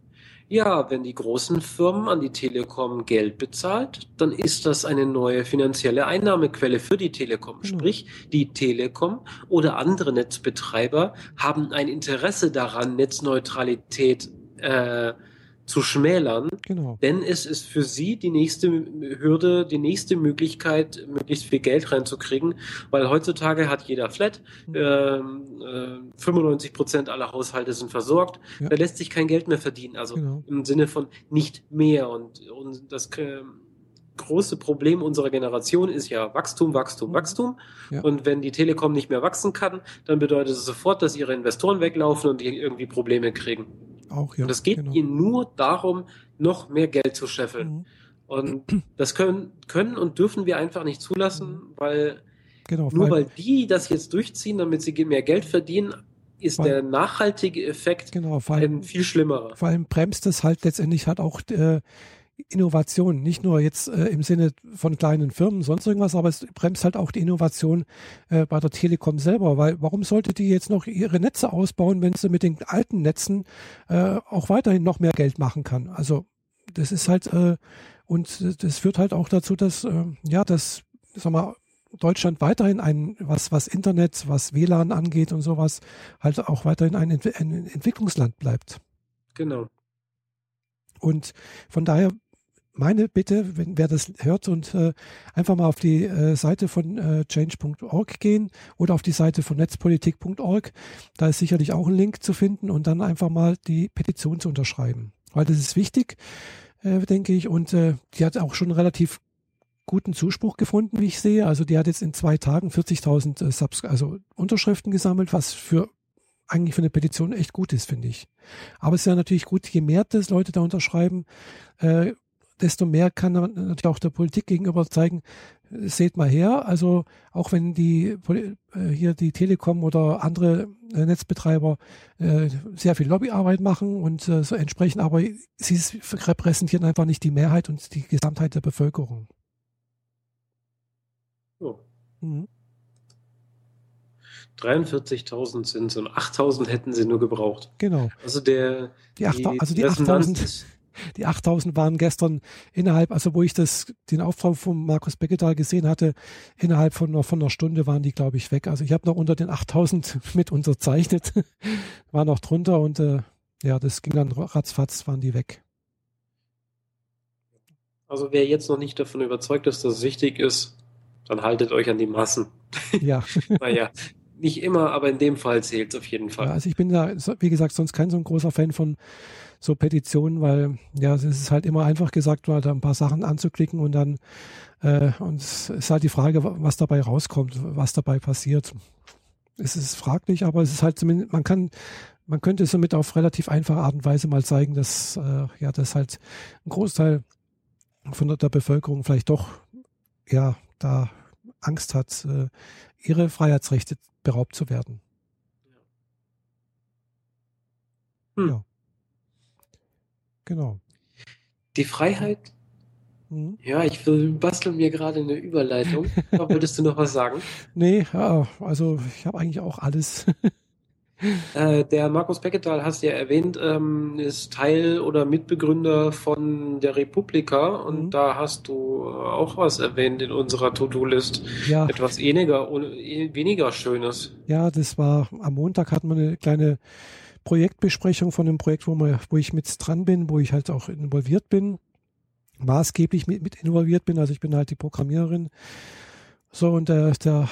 ja, wenn die großen Firmen an die Telekom Geld bezahlt, dann ist das eine neue finanzielle Einnahmequelle für die Telekom. Genau. Sprich, die Telekom oder andere Netzbetreiber haben ein Interesse daran, Netzneutralität äh, zu schmälern. Genau. Denn es ist für sie die nächste Hürde, die nächste Möglichkeit, möglichst viel Geld reinzukriegen, weil heutzutage hat jeder Flat, mhm. äh, 95 Prozent aller Haushalte sind versorgt, ja. da lässt sich kein Geld mehr verdienen, also genau. im Sinne von nicht mehr und, und das äh, große Problem unserer Generation ist ja Wachstum, Wachstum, mhm. Wachstum. Ja. Und wenn die Telekom nicht mehr wachsen kann, dann bedeutet es sofort, dass ihre Investoren weglaufen und die irgendwie Probleme kriegen. Auch, ja. Und es geht genau. ihnen nur darum, noch mehr Geld zu scheffeln. Mhm. Und das können, können und dürfen wir einfach nicht zulassen, mhm. weil genau, nur weil die das jetzt durchziehen, damit sie mehr Geld verdienen, ist weil, der nachhaltige Effekt genau, ein viel schlimmerer. Vor allem bremst es halt letztendlich halt auch äh, Innovation, nicht nur jetzt äh, im Sinne von kleinen Firmen, sonst irgendwas, aber es bremst halt auch die Innovation äh, bei der Telekom selber, weil warum sollte die jetzt noch ihre Netze ausbauen, wenn sie mit den alten Netzen äh, auch weiterhin noch mehr Geld machen kann? Also das ist halt äh, und das führt halt auch dazu, dass äh, ja, dass sag mal Deutschland weiterhin ein, was, was Internet, was WLAN angeht und sowas, halt auch weiterhin ein, ein Entwicklungsland bleibt. Genau. Und von daher meine Bitte, wenn wer das hört und äh, einfach mal auf die äh, Seite von äh, change.org gehen oder auf die Seite von netzpolitik.org, da ist sicherlich auch ein Link zu finden und dann einfach mal die Petition zu unterschreiben, weil das ist wichtig, äh, denke ich und äh, die hat auch schon relativ guten Zuspruch gefunden, wie ich sehe. Also die hat jetzt in zwei Tagen 40.000 äh, Subs also Unterschriften gesammelt, was für eigentlich für eine Petition echt gut ist, finde ich. Aber es ist ja natürlich gut, je mehr das Leute da unterschreiben, äh, desto mehr kann man natürlich auch der Politik gegenüber zeigen, seht mal her, also auch wenn die äh, hier die Telekom oder andere äh, Netzbetreiber äh, sehr viel Lobbyarbeit machen und äh, so entsprechend, aber sie repräsentieren einfach nicht die Mehrheit und die Gesamtheit der Bevölkerung. So. Mhm. 43.000 sind es und 8.000 hätten sie nur gebraucht. Genau. Also der die, 8, die also die 8.000 die 8000 waren gestern innerhalb, also wo ich das, den Auftrag von Markus Beckedahl gesehen hatte, innerhalb von einer, von einer Stunde waren die, glaube ich, weg. Also ich habe noch unter den 8000 mit unterzeichnet, war noch drunter und äh, ja, das ging dann ratzfatz, waren die weg. Also wer jetzt noch nicht davon überzeugt ist, dass es wichtig ist, dann haltet euch an die Massen. Ja. naja, nicht immer, aber in dem Fall zählt es auf jeden Fall. Ja, also ich bin da, wie gesagt, sonst kein so ein großer Fan von so Petitionen, weil ja, es ist halt immer einfach gesagt, mal da ein paar Sachen anzuklicken und dann äh, und es ist halt die Frage, was dabei rauskommt, was dabei passiert. Es ist fraglich, aber es ist halt zumindest, man kann, man könnte somit auf relativ einfache Art und Weise mal zeigen, dass äh, ja, dass halt ein Großteil von der, Bevölkerung vielleicht doch ja da Angst hat, äh, ihre Freiheitsrechte beraubt zu werden. Hm. Ja. Genau. Die Freiheit. Mhm. Ja, ich will basteln mir gerade eine Überleitung. Wolltest du noch was sagen? Nee, ja, also ich habe eigentlich auch alles. Äh, der Markus Becketal, hast du ja erwähnt, ähm, ist Teil oder Mitbegründer von der Republika und mhm. da hast du auch was erwähnt in unserer To-Do-List. Ja. Etwas weniger, weniger Schönes. Ja, das war am Montag hatten wir eine kleine Projektbesprechung von einem Projekt, wo, wir, wo ich mit dran bin, wo ich halt auch involviert bin, maßgeblich mit, mit involviert bin. Also ich bin halt die Programmiererin. So, und der, der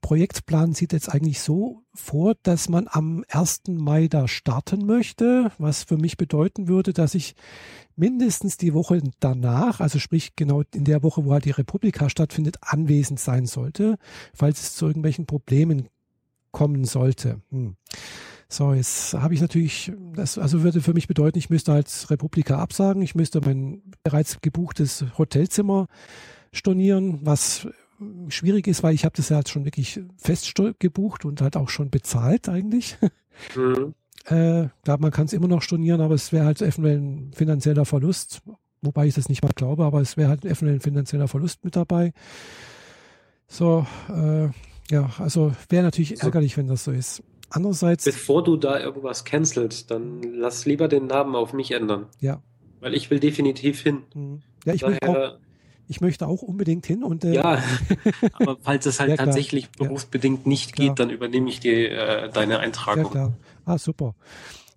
Projektplan sieht jetzt eigentlich so vor, dass man am 1. Mai da starten möchte, was für mich bedeuten würde, dass ich mindestens die Woche danach, also sprich genau in der Woche, wo halt die Republika stattfindet, anwesend sein sollte, falls es zu irgendwelchen Problemen kommen sollte. Hm. So, jetzt habe ich natürlich, das also würde für mich bedeuten, ich müsste als Republika absagen, ich müsste mein bereits gebuchtes Hotelzimmer stornieren, was schwierig ist, weil ich habe das ja jetzt schon wirklich fest gebucht und halt auch schon bezahlt eigentlich. Mhm. Äh, klar, man kann es immer noch stornieren, aber es wäre halt eventuell ein finanzieller Verlust, wobei ich das nicht mal glaube, aber es wäre halt eventuell ein finanzieller Verlust mit dabei. So, äh, ja, also wäre natürlich so. ärgerlich, wenn das so ist. Andererseits. Bevor du da irgendwas cancelst, dann lass lieber den Namen auf mich ändern. Ja. Weil ich will definitiv hin. Mhm. Ja, ich Daher, auch, ich möchte auch unbedingt hin und äh, ja, aber falls es halt ja, tatsächlich berufsbedingt ja. nicht geht, klar. dann übernehme ich die, äh, deine Eintragung. Ja, klar. Ah, super.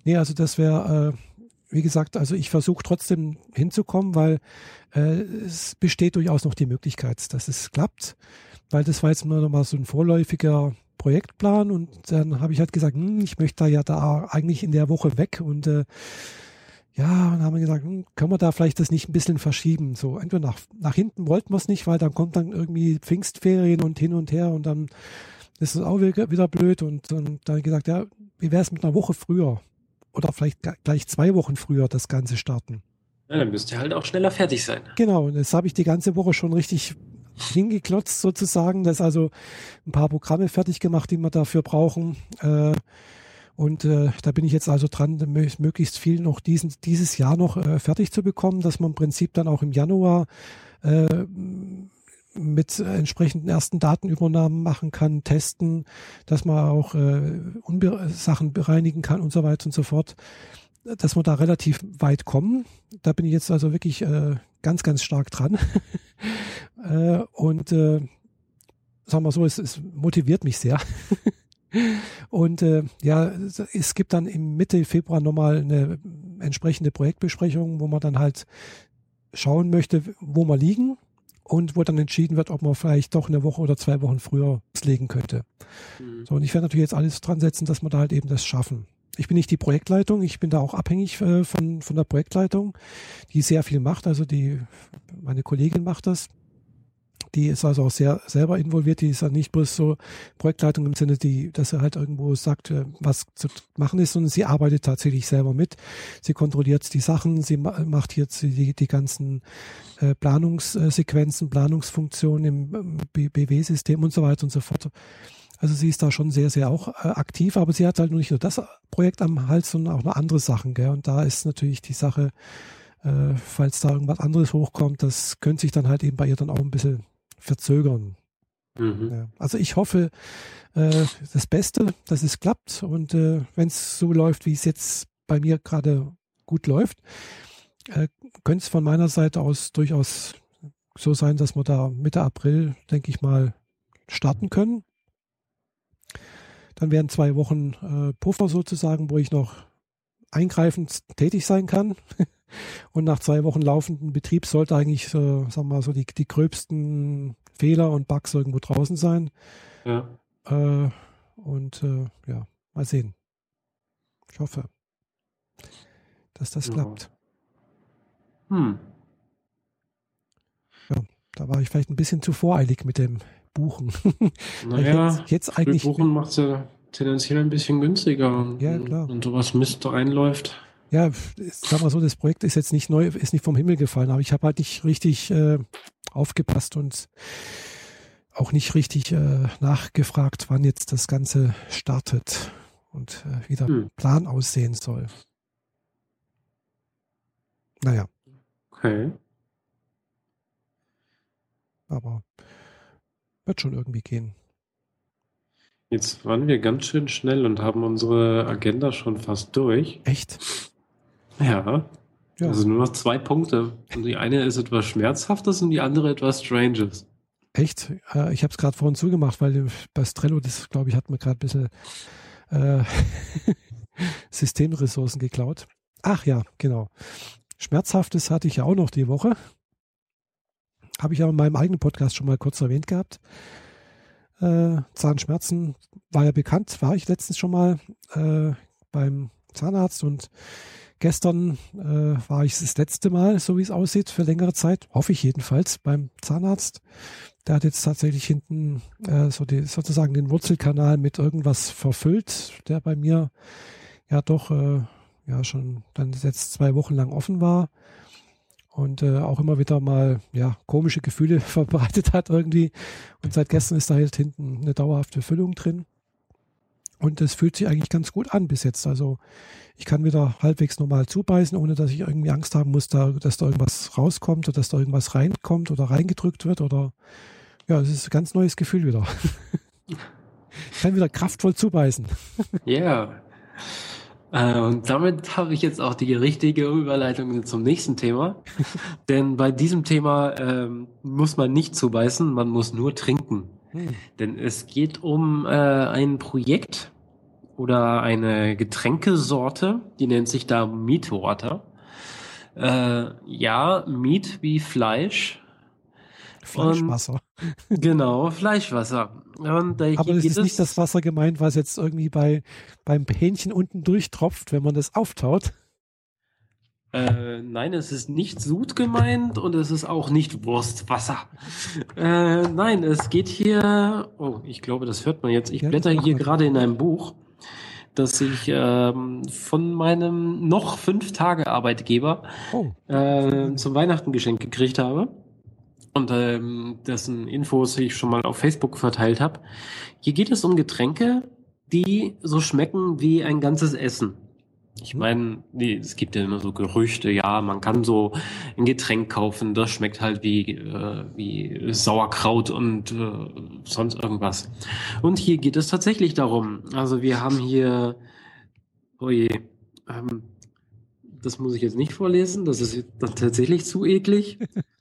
Nee, also das wäre, äh, wie gesagt, also ich versuche trotzdem hinzukommen, weil äh, es besteht durchaus noch die Möglichkeit, dass es klappt, weil das war jetzt nur noch mal so ein vorläufiger Projektplan und dann habe ich halt gesagt, hm, ich möchte da ja da eigentlich in der Woche weg und äh, ja, und haben wir gesagt, hm, können wir da vielleicht das nicht ein bisschen verschieben? So, entweder nach, nach hinten wollten wir es nicht, weil dann kommt dann irgendwie Pfingstferien und hin und her und dann ist es auch wieder, blöd. Und dann, dann gesagt, ja, wie wäre es mit einer Woche früher? Oder vielleicht gleich zwei Wochen früher das Ganze starten. Ja, dann müsst ihr halt auch schneller fertig sein. Genau, und jetzt habe ich die ganze Woche schon richtig hingeklotzt sozusagen. Das also ein paar Programme fertig gemacht, die wir dafür brauchen. Äh, und äh, da bin ich jetzt also dran, möglichst viel noch diesen, dieses Jahr noch äh, fertig zu bekommen, dass man im Prinzip dann auch im Januar äh, mit entsprechenden ersten Datenübernahmen machen kann, testen, dass man auch äh, Sachen bereinigen kann und so weiter und so fort, dass wir da relativ weit kommen. Da bin ich jetzt also wirklich äh, ganz, ganz stark dran. äh, und äh, sagen wir so, es, es motiviert mich sehr. Und äh, ja, es gibt dann im Mitte Februar nochmal eine entsprechende Projektbesprechung, wo man dann halt schauen möchte, wo wir liegen und wo dann entschieden wird, ob man vielleicht doch eine Woche oder zwei Wochen früher legen könnte. Mhm. So, und ich werde natürlich jetzt alles dran setzen, dass wir da halt eben das schaffen. Ich bin nicht die Projektleitung, ich bin da auch abhängig äh, von, von der Projektleitung, die sehr viel macht. Also die, meine Kollegin macht das. Die ist also auch sehr selber involviert. Die ist ja nicht bloß so Projektleitung im Sinne, die, dass er halt irgendwo sagt, äh, was zu machen ist, sondern sie arbeitet tatsächlich selber mit. Sie kontrolliert die Sachen, sie macht jetzt die, die ganzen äh, Planungssequenzen, Planungsfunktionen im BW-System und so weiter und so fort. Also sie ist da schon sehr, sehr auch äh, aktiv, aber sie hat halt nicht nur das Projekt am Hals, sondern auch noch andere Sachen. Gell? Und da ist natürlich die Sache, äh, falls da irgendwas anderes hochkommt, das könnte sich dann halt eben bei ihr dann auch ein bisschen verzögern. Mhm. Ja. Also ich hoffe äh, das Beste, dass es klappt und äh, wenn es so läuft, wie es jetzt bei mir gerade gut läuft, äh, könnte es von meiner Seite aus durchaus so sein, dass wir da Mitte April, denke ich mal, starten können. Dann wären zwei Wochen äh, Puffer sozusagen, wo ich noch eingreifend tätig sein kann. Und nach zwei Wochen laufenden Betrieb sollte eigentlich, äh, sagen wir mal, so die, die gröbsten Fehler und Bugs irgendwo draußen sein. Ja. Äh, und äh, ja, mal sehen. Ich hoffe, dass das ja. klappt. Hm. Ja, da war ich vielleicht ein bisschen zu voreilig mit dem Buchen. Naja, jetzt, eigentlich. Buchen macht es ja tendenziell ein bisschen günstiger. Ja, klar. Und sowas Mist reinläuft ja, sag mal so, das Projekt ist jetzt nicht neu, ist nicht vom Himmel gefallen, aber ich habe halt nicht richtig äh, aufgepasst und auch nicht richtig äh, nachgefragt, wann jetzt das Ganze startet und äh, wie der hm. Plan aussehen soll. Naja. Okay. Aber wird schon irgendwie gehen. Jetzt waren wir ganz schön schnell und haben unsere Agenda schon fast durch. Echt? Ja. ja. Also nur noch zwei Punkte. Und die eine ist etwas Schmerzhaftes und die andere etwas Stranges. Echt? Äh, ich habe es gerade vorhin zugemacht, weil bei Strello, das glaube ich, hat mir gerade ein bisschen äh, Systemressourcen geklaut. Ach ja, genau. Schmerzhaftes hatte ich ja auch noch die Woche. Habe ich ja in meinem eigenen Podcast schon mal kurz erwähnt gehabt. Äh, Zahnschmerzen war ja bekannt, war ich letztens schon mal äh, beim Zahnarzt und gestern äh, war ich das letzte Mal, so wie es aussieht, für längere Zeit, hoffe ich jedenfalls, beim Zahnarzt. Der hat jetzt tatsächlich hinten äh, so die, sozusagen den Wurzelkanal mit irgendwas verfüllt, der bei mir ja doch äh, ja schon dann jetzt zwei Wochen lang offen war und äh, auch immer wieder mal ja komische Gefühle verbreitet hat irgendwie. Und seit gestern ist da halt hinten eine dauerhafte Füllung drin. Und es fühlt sich eigentlich ganz gut an bis jetzt. Also ich kann wieder halbwegs normal zubeißen, ohne dass ich irgendwie Angst haben muss, da, dass da irgendwas rauskommt oder dass da irgendwas reinkommt oder reingedrückt wird oder ja, es ist ein ganz neues Gefühl wieder. ich kann wieder kraftvoll zubeißen. Ja. Yeah. Äh, und damit habe ich jetzt auch die richtige Überleitung zum nächsten Thema. Denn bei diesem Thema ähm, muss man nicht zubeißen, man muss nur trinken. Hm. Denn es geht um äh, ein Projekt oder eine Getränkesorte, die nennt sich da Meat Water. Äh, ja, Meat wie Fleisch. Fleischwasser. Genau, Fleischwasser. Und, äh, Aber es ist nicht das Wasser gemeint, was jetzt irgendwie bei, beim Hähnchen unten durchtropft, wenn man das auftaut. Äh, nein, es ist nicht Sud gemeint und es ist auch nicht Wurstwasser. Äh, nein, es geht hier. Oh, ich glaube, das hört man jetzt. Ich ja, blätter hier gerade in einem Buch, das ich ähm, von meinem noch fünf Tage Arbeitgeber oh. äh, zum Weihnachten geschenkt gekriegt habe und ähm, dessen Infos ich schon mal auf Facebook verteilt habe. Hier geht es um Getränke, die so schmecken wie ein ganzes Essen. Ich mhm. meine, nee, es gibt ja immer so Gerüchte, ja, man kann so ein Getränk kaufen, das schmeckt halt wie, äh, wie Sauerkraut und äh, sonst irgendwas. Und hier geht es tatsächlich darum. Also wir haben hier, oh je, ähm, das muss ich jetzt nicht vorlesen, das ist dann tatsächlich zu eklig.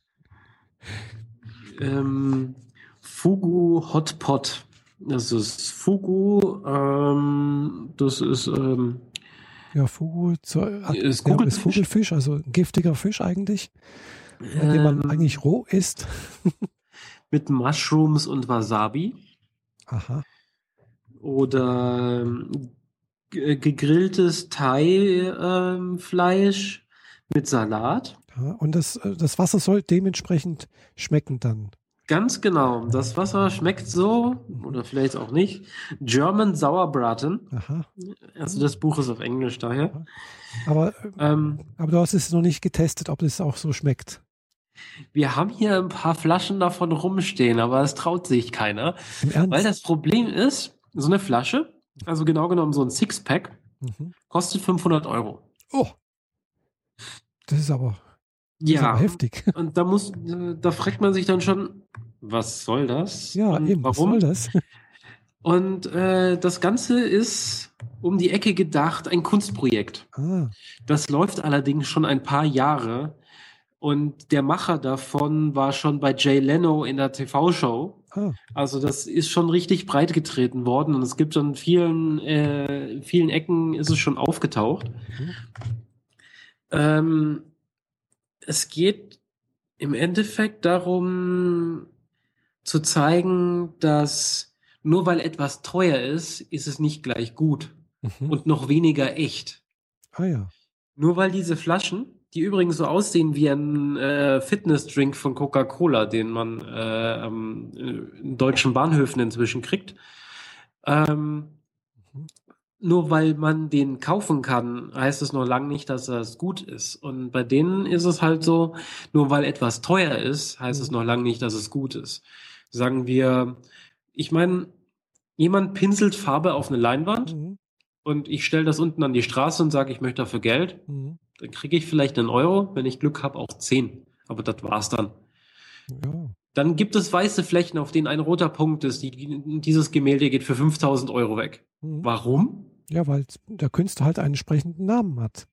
ähm, Fugu Hot Pot. Das ist Fugu, ähm, das ist, ähm, ja, Fugu zu, ist, ja, ist Vogelfisch, also ein giftiger Fisch eigentlich, ähm, den man ähm. eigentlich roh isst. mit Mushrooms und Wasabi. Aha. Oder ähm, gegrilltes Thai-Fleisch ähm, mit Salat. Ja, und das, äh, das Wasser soll dementsprechend schmecken dann. Ganz genau. Das Wasser schmeckt so, oder vielleicht auch nicht, German Sauerbraten. Aha. Also das Buch ist auf Englisch daher. Aber, ähm, aber du hast es noch nicht getestet, ob es auch so schmeckt. Wir haben hier ein paar Flaschen davon rumstehen, aber es traut sich keiner. Weil das Problem ist, so eine Flasche, also genau genommen so ein Sixpack, mhm. kostet 500 Euro. Oh. Das ist aber ja, heftig. Und da muss, da fragt man sich dann schon, was soll das? Ja, und eben, warum? was soll das? Und äh, das Ganze ist um die Ecke gedacht ein Kunstprojekt. Ah. Das läuft allerdings schon ein paar Jahre. Und der Macher davon war schon bei Jay Leno in der TV-Show. Ah. Also das ist schon richtig breit getreten worden und es gibt an vielen, äh, vielen Ecken ist es schon aufgetaucht. Mhm. Ähm, es geht im Endeffekt darum zu zeigen, dass nur weil etwas teuer ist, ist es nicht gleich gut mhm. und noch weniger echt. Ah ja. Nur weil diese Flaschen, die übrigens so aussehen wie ein äh, Fitnessdrink von Coca-Cola, den man äh, ähm, in deutschen Bahnhöfen inzwischen kriegt, ähm, nur weil man den kaufen kann, heißt es noch lange nicht, dass das gut ist. Und bei denen ist es halt so, nur weil etwas teuer ist, heißt es noch lange nicht, dass es gut ist. Sagen wir, ich meine, jemand pinselt Farbe auf eine Leinwand mhm. und ich stelle das unten an die Straße und sage, ich möchte dafür Geld. Mhm. Dann kriege ich vielleicht einen Euro, wenn ich Glück habe, auch zehn. Aber das war's dann. Ja. Dann gibt es weiße Flächen, auf denen ein roter Punkt ist. Die, dieses Gemälde geht für 5000 Euro weg. Mhm. Warum? Ja, weil der Künstler halt einen entsprechenden Namen hat.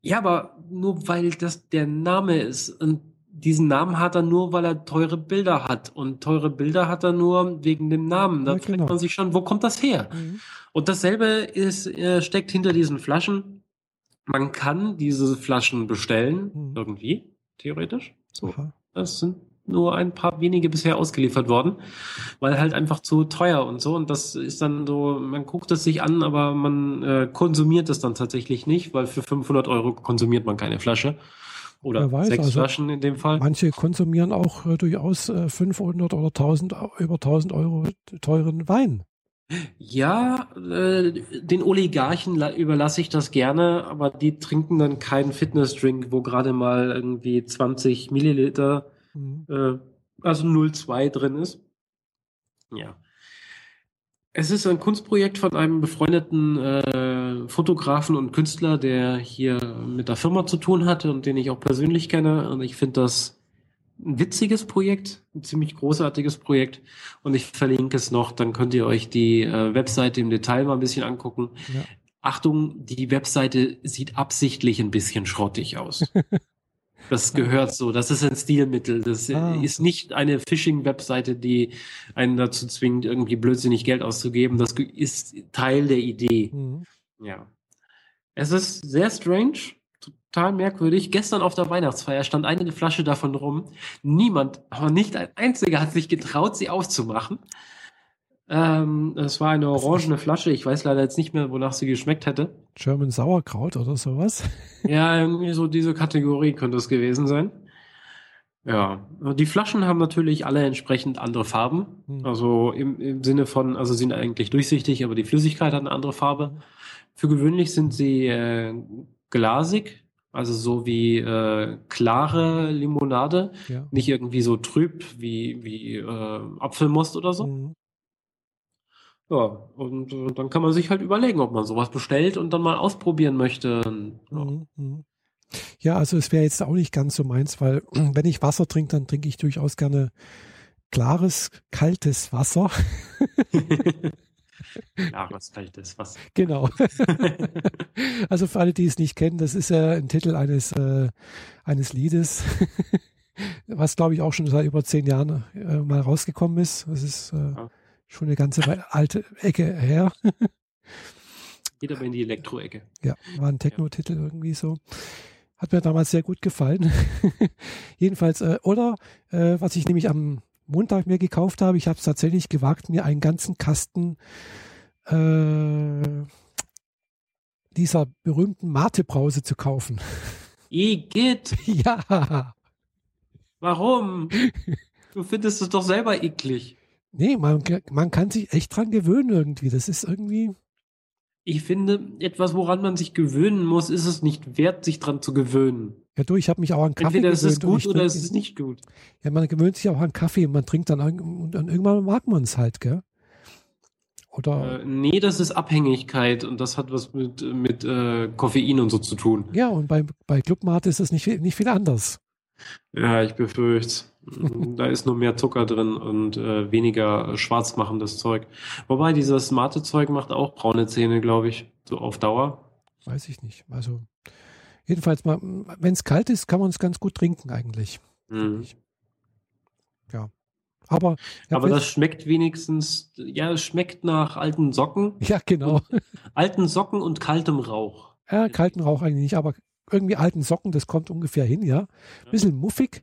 Ja, aber nur weil das der Name ist. Und diesen Namen hat er nur, weil er teure Bilder hat. Und teure Bilder hat er nur wegen dem Namen. Da ja, fragt genau. man sich schon, wo kommt das her? Mhm. Und dasselbe ist, äh, steckt hinter diesen Flaschen. Man kann diese Flaschen bestellen, mhm. irgendwie, theoretisch. So. Aha. Das sind nur ein paar wenige bisher ausgeliefert worden, weil halt einfach zu teuer und so. Und das ist dann so, man guckt es sich an, aber man äh, konsumiert es dann tatsächlich nicht, weil für 500 Euro konsumiert man keine Flasche. Oder weiß, sechs also Flaschen in dem Fall. Manche konsumieren auch äh, durchaus äh, 500 oder 1000, über 1000 Euro teuren Wein. Ja, äh, den Oligarchen überlasse ich das gerne, aber die trinken dann keinen Fitnessdrink, wo gerade mal irgendwie 20 Milliliter Mhm. Äh, also 0,2 drin ist. Ja. Es ist ein Kunstprojekt von einem befreundeten äh, Fotografen und Künstler, der hier mit der Firma zu tun hatte und den ich auch persönlich kenne. Und ich finde das ein witziges Projekt, ein ziemlich großartiges Projekt. Und ich verlinke es noch, dann könnt ihr euch die äh, Webseite im Detail mal ein bisschen angucken. Ja. Achtung, die Webseite sieht absichtlich ein bisschen schrottig aus. Das gehört so. Das ist ein Stilmittel. Das ah. ist nicht eine Phishing-Webseite, die einen dazu zwingt, irgendwie blödsinnig Geld auszugeben. Das ist Teil der Idee. Mhm. Ja. Es ist sehr strange, total merkwürdig. Gestern auf der Weihnachtsfeier stand eine Flasche davon rum. Niemand, aber nicht ein einziger hat sich getraut, sie aufzumachen. Ähm, es war eine orangene Flasche. Ich weiß leider jetzt nicht mehr, wonach sie geschmeckt hätte. German Sauerkraut oder sowas? ja, irgendwie so diese Kategorie könnte es gewesen sein. Ja, die Flaschen haben natürlich alle entsprechend andere Farben. Hm. Also im, im Sinne von, also sind eigentlich durchsichtig, aber die Flüssigkeit hat eine andere Farbe. Für gewöhnlich sind sie äh, glasig, also so wie äh, klare Limonade, ja. nicht irgendwie so trüb wie, wie äh, Apfelmost oder so. Mhm. Ja, und äh, dann kann man sich halt überlegen, ob man sowas bestellt und dann mal ausprobieren möchte. Ja. Mhm, mhm. Ja, also es wäre jetzt auch nicht ganz so meins, weil wenn ich Wasser trinke, dann trinke ich durchaus gerne klares, kaltes Wasser. klares, kaltes Wasser. Genau. also für alle, die es nicht kennen, das ist ja ein Titel eines, äh, eines Liedes, was glaube ich auch schon seit über zehn Jahren äh, mal rausgekommen ist. Das ist äh, ja schon eine ganze alte Ecke her. Geht aber in die Elektro-Ecke. Ja, war ein Techno-Titel irgendwie so. Hat mir damals sehr gut gefallen. Jedenfalls, äh, oder äh, was ich nämlich am Montag mir gekauft habe, ich habe es tatsächlich gewagt, mir einen ganzen Kasten äh, dieser berühmten Mate-Brause zu kaufen. Igitt! Ja! Warum? Du findest es doch selber eklig. Nee, man, man kann sich echt dran gewöhnen irgendwie. Das ist irgendwie. Ich finde, etwas, woran man sich gewöhnen muss, ist es nicht wert, sich dran zu gewöhnen. Ja, du, ich habe mich auch an Kaffee Entweder gewöhnt. Entweder ist es gut oder ist es nicht gut. Ja, man gewöhnt sich auch an Kaffee und man trinkt dann und dann irgendwann mag man es halt, gell? Oder? Äh, nee, das ist Abhängigkeit und das hat was mit, mit äh, Koffein und so zu tun. Ja, und bei, bei Clubmate ist das nicht, nicht viel anders. Ja, ich befürchte. Da ist nur mehr Zucker drin und äh, weniger schwarz machendes Zeug. Wobei dieses Mate-Zeug macht auch braune Zähne, glaube ich, so auf Dauer. Weiß ich nicht. Also jedenfalls mal, wenn es kalt ist, kann man es ganz gut trinken eigentlich. Mhm. Ja. Aber, Aber das schmeckt wenigstens, ja, es schmeckt nach alten Socken. Ja, genau. Alten Socken und kaltem Rauch. Ja, kalten Rauch eigentlich nicht, aber irgendwie alten Socken, das kommt ungefähr hin, ja. Bisschen muffig.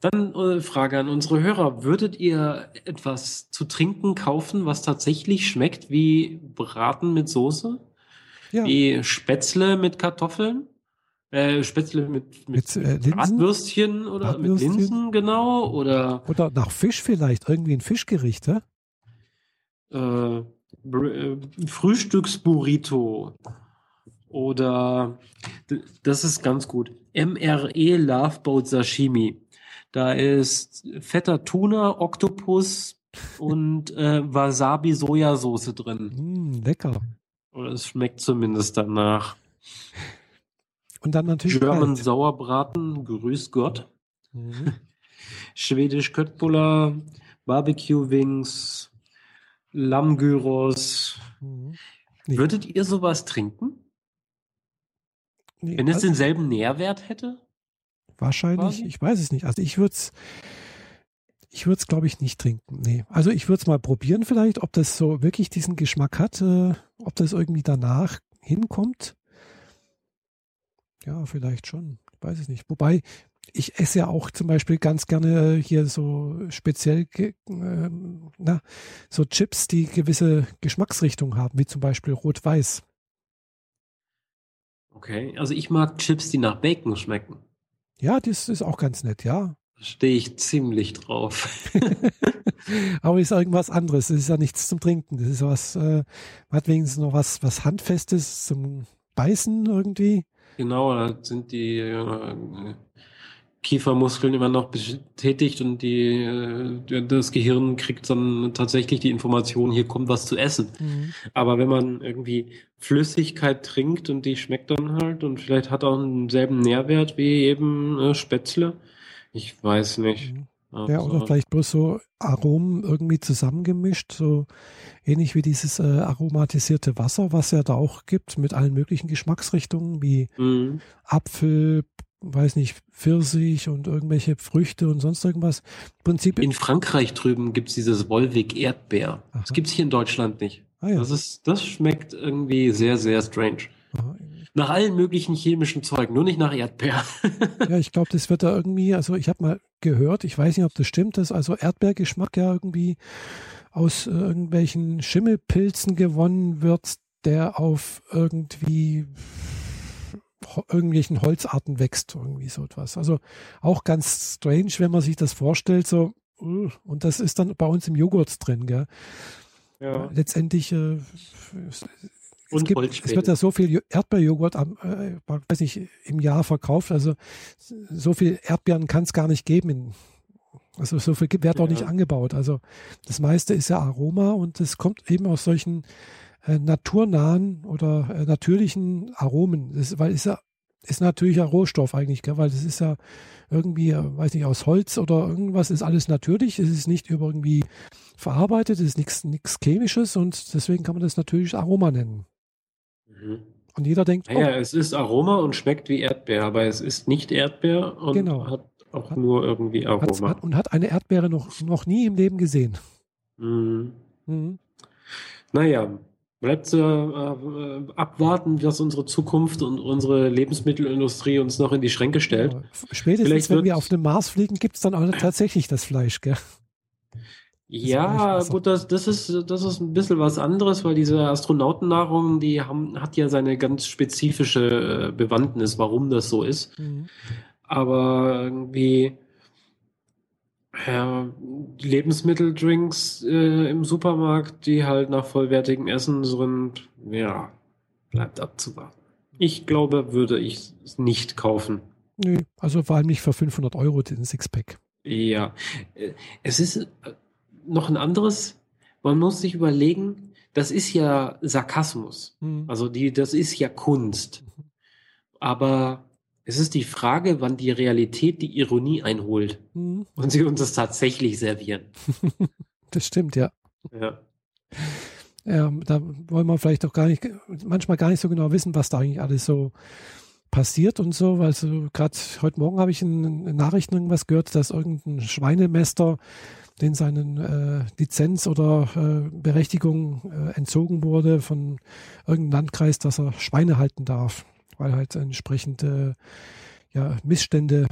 Dann äh, Frage an unsere Hörer. Würdet ihr etwas zu trinken kaufen, was tatsächlich schmeckt wie Braten mit Soße? Ja. Wie Spätzle mit Kartoffeln? Äh, Spätzle mit, mit, mit äh, Bratwürstchen oder mit Linsen, genau? Oder, oder nach Fisch vielleicht, irgendwie ein Fischgericht, äh, äh Frühstücksburrito. Oder das ist ganz gut. MRE Love Boat Sashimi. Da ist fetter Tuna, Oktopus und äh, Wasabi Sojasauce drin. Mm, lecker. Oder es schmeckt zumindest danach. Und dann natürlich German kalt. Sauerbraten, grüß Gott. Mhm. Schwedisch Köttbullar, Barbecue Wings, Lammgyros. Mhm. Nee. Würdet ihr sowas trinken? Nee, Wenn es denselben Nährwert hätte? Wahrscheinlich, quasi? ich weiß es nicht. Also ich würde es, ich würde es glaube ich nicht trinken. Nee. Also ich würde es mal probieren vielleicht, ob das so wirklich diesen Geschmack hat, äh, ob das irgendwie danach hinkommt. Ja, vielleicht schon. Ich weiß es nicht. Wobei, ich esse ja auch zum Beispiel ganz gerne hier so speziell äh, na, so Chips, die gewisse Geschmacksrichtung haben, wie zum Beispiel Rot-Weiß. Okay, also ich mag Chips, die nach Bacon schmecken. Ja, das ist auch ganz nett, ja. Stehe ich ziemlich drauf. Aber ist irgendwas anderes. Das ist ja nichts zum Trinken. Das ist was, äh, hat wenigstens noch was, was Handfestes zum Beißen irgendwie. Genau, da sind die äh, Kiefermuskeln immer noch betätigt und die, äh, das Gehirn kriegt dann tatsächlich die Information, hier kommt was zu essen. Mhm. Aber wenn man irgendwie Flüssigkeit trinkt und die schmeckt dann halt und vielleicht hat auch denselben Nährwert wie eben äh, Spätzle, ich weiß nicht. Mhm. Ja, oder also vielleicht bloß so Aromen irgendwie zusammengemischt, so ähnlich wie dieses äh, aromatisierte Wasser, was ja da auch gibt, mit allen möglichen Geschmacksrichtungen wie mhm. Apfel, weiß nicht, Pfirsich und irgendwelche Früchte und sonst irgendwas. Im Prinzip in Frankreich drüben gibt es dieses Wolwig Erdbeer. Aha. Das gibt es hier in Deutschland nicht. Ah, ja. das, ist, das schmeckt irgendwie sehr, sehr strange. Aha. Nach allen möglichen chemischen Zeugen, nur nicht nach Erdbeer. ja, ich glaube, das wird da irgendwie, also ich habe mal gehört, ich weiß nicht, ob das stimmt, dass also Erdbeergeschmack ja irgendwie aus äh, irgendwelchen Schimmelpilzen gewonnen wird, der auf irgendwie irgendwelchen Holzarten wächst, irgendwie so etwas. Also auch ganz strange, wenn man sich das vorstellt, so, uh, und das ist dann bei uns im Joghurt drin, gell? Ja. Letztendlich, äh, es, es, gibt, es wird ja so viel Erdbeerjoghurt am, äh, weiß nicht, im Jahr verkauft, also so viel Erdbeeren kann es gar nicht geben in, also so viel wird auch nicht angebaut. Also das meiste ist ja Aroma und es kommt eben aus solchen äh, naturnahen oder äh, natürlichen Aromen. Das, weil es ja ist natürlicher Rohstoff eigentlich, gell? weil das ist ja irgendwie, äh, weiß nicht, aus Holz oder irgendwas, ist alles natürlich, es ist nicht irgendwie verarbeitet, es ist nichts nichts Chemisches und deswegen kann man das natürlich Aroma nennen. Mhm. Und jeder denkt, naja, oh, es ist Aroma und schmeckt wie Erdbeer, aber es ist nicht Erdbeer und genau. hat auch hat, nur irgendwie Aroma. Hat, und hat eine Erdbeere noch, noch nie im Leben gesehen. Mhm. Mhm. Naja, bleibt äh, abwarten, was unsere Zukunft und unsere Lebensmittelindustrie uns noch in die Schränke stellt. Ja, spätestens, Vielleicht wenn wir auf den Mars fliegen, gibt es dann auch tatsächlich das Fleisch, gell? ja, gut, das, das, ist, das ist ein bisschen was anderes, weil diese Astronautennahrung, die haben, hat ja seine ganz spezifische äh, Bewandtnis, warum das so ist. Mhm. Aber irgendwie ja, Lebensmitteldrinks äh, im Supermarkt, die halt nach vollwertigem Essen sind, ja, bleibt abzuwarten. Ich glaube, würde ich es nicht kaufen. Nö, also vor allem nicht für 500 Euro den Sixpack. Ja, äh, es ist äh, noch ein anderes, man muss sich überlegen, das ist ja Sarkasmus. Mhm. Also die, das ist ja Kunst. Mhm. Aber es ist die Frage, wann die Realität die Ironie einholt mhm. und sie uns das tatsächlich servieren. das stimmt, ja. Ja. Ja, da wollen wir vielleicht auch gar nicht, manchmal gar nicht so genau wissen, was da eigentlich alles so passiert und so, weil so gerade heute Morgen habe ich in, in, Nachrichten irgendwas gehört, dass irgendein Schweinemester den seinen äh, Lizenz oder äh, Berechtigung äh, entzogen wurde von irgendeinem Landkreis, dass er Schweine halten darf weil halt entsprechende ja, Missstände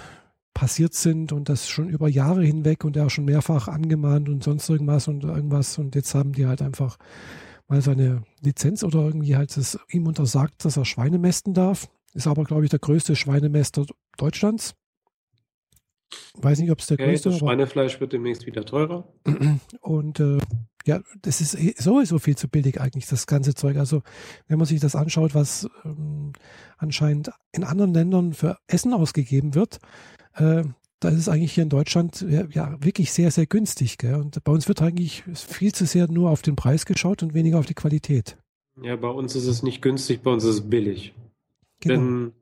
passiert sind und das schon über Jahre hinweg und er auch schon mehrfach angemahnt und sonst irgendwas und irgendwas und jetzt haben die halt einfach mal seine Lizenz oder irgendwie halt es ihm untersagt, dass er Schweine mästen darf. Ist aber, glaube ich, der größte Schweinemester Deutschlands. Weiß nicht, ob es der okay, größte ist. Schweinefleisch wird demnächst wieder teurer. Und äh, ja, das ist eh sowieso viel zu billig eigentlich, das ganze Zeug. Also wenn man sich das anschaut, was ähm, anscheinend in anderen Ländern für Essen ausgegeben wird, äh, da ist es eigentlich hier in Deutschland ja, ja wirklich sehr, sehr günstig. Gell? Und bei uns wird eigentlich viel zu sehr nur auf den Preis geschaut und weniger auf die Qualität. Ja, bei uns ist es nicht günstig, bei uns ist es billig. Genau. Denn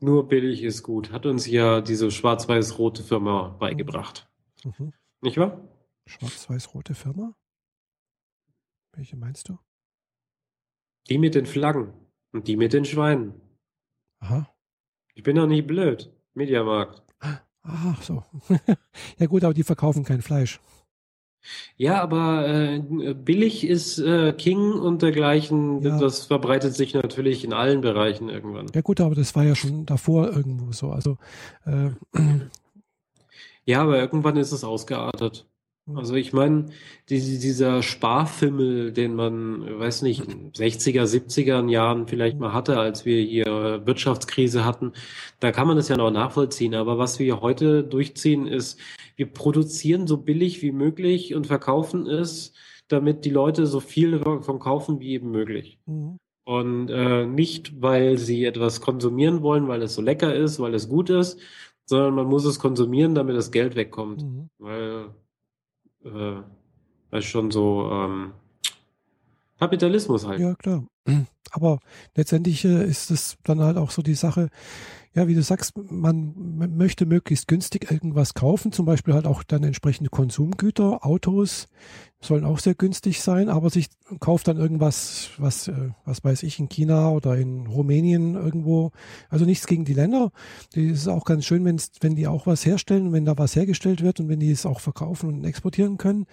Nur billig ist gut. Hat uns ja diese schwarz-weiß-rote Firma beigebracht. Mhm. Nicht wahr? Schwarz-weiß-rote Firma? Welche meinst du? Die mit den Flaggen und die mit den Schweinen. Aha. Ich bin doch nicht blöd. Mediamarkt. Ach so. ja gut, aber die verkaufen kein Fleisch. Ja, aber äh, billig ist äh, King und dergleichen. Ja. Das verbreitet sich natürlich in allen Bereichen irgendwann. Ja gut, aber das war ja schon davor irgendwo so. Also äh, ja, aber irgendwann ist es ausgeartet. Also ich meine, die, dieser Sparfimmel, den man, weiß nicht, 60er, 70er Jahren vielleicht mal hatte, als wir hier Wirtschaftskrise hatten, da kann man das ja noch nachvollziehen. Aber was wir heute durchziehen, ist, wir produzieren so billig wie möglich und verkaufen es, damit die Leute so viel davon kaufen wie eben möglich. Mhm. Und äh, nicht, weil sie etwas konsumieren wollen, weil es so lecker ist, weil es gut ist, sondern man muss es konsumieren, damit das Geld wegkommt. Mhm. Weil äh, ist schon so ähm, Kapitalismus halt. Ja, klar. Aber letztendlich äh, ist es dann halt auch so die Sache, ja, wie du sagst, man möchte möglichst günstig irgendwas kaufen, zum Beispiel halt auch dann entsprechende Konsumgüter, Autos sollen auch sehr günstig sein, aber sich kauft dann irgendwas, was, äh, was weiß ich, in China oder in Rumänien irgendwo. Also nichts gegen die Länder. Das ist auch ganz schön, wenn's, wenn die auch was herstellen, wenn da was hergestellt wird und wenn die es auch verkaufen und exportieren können.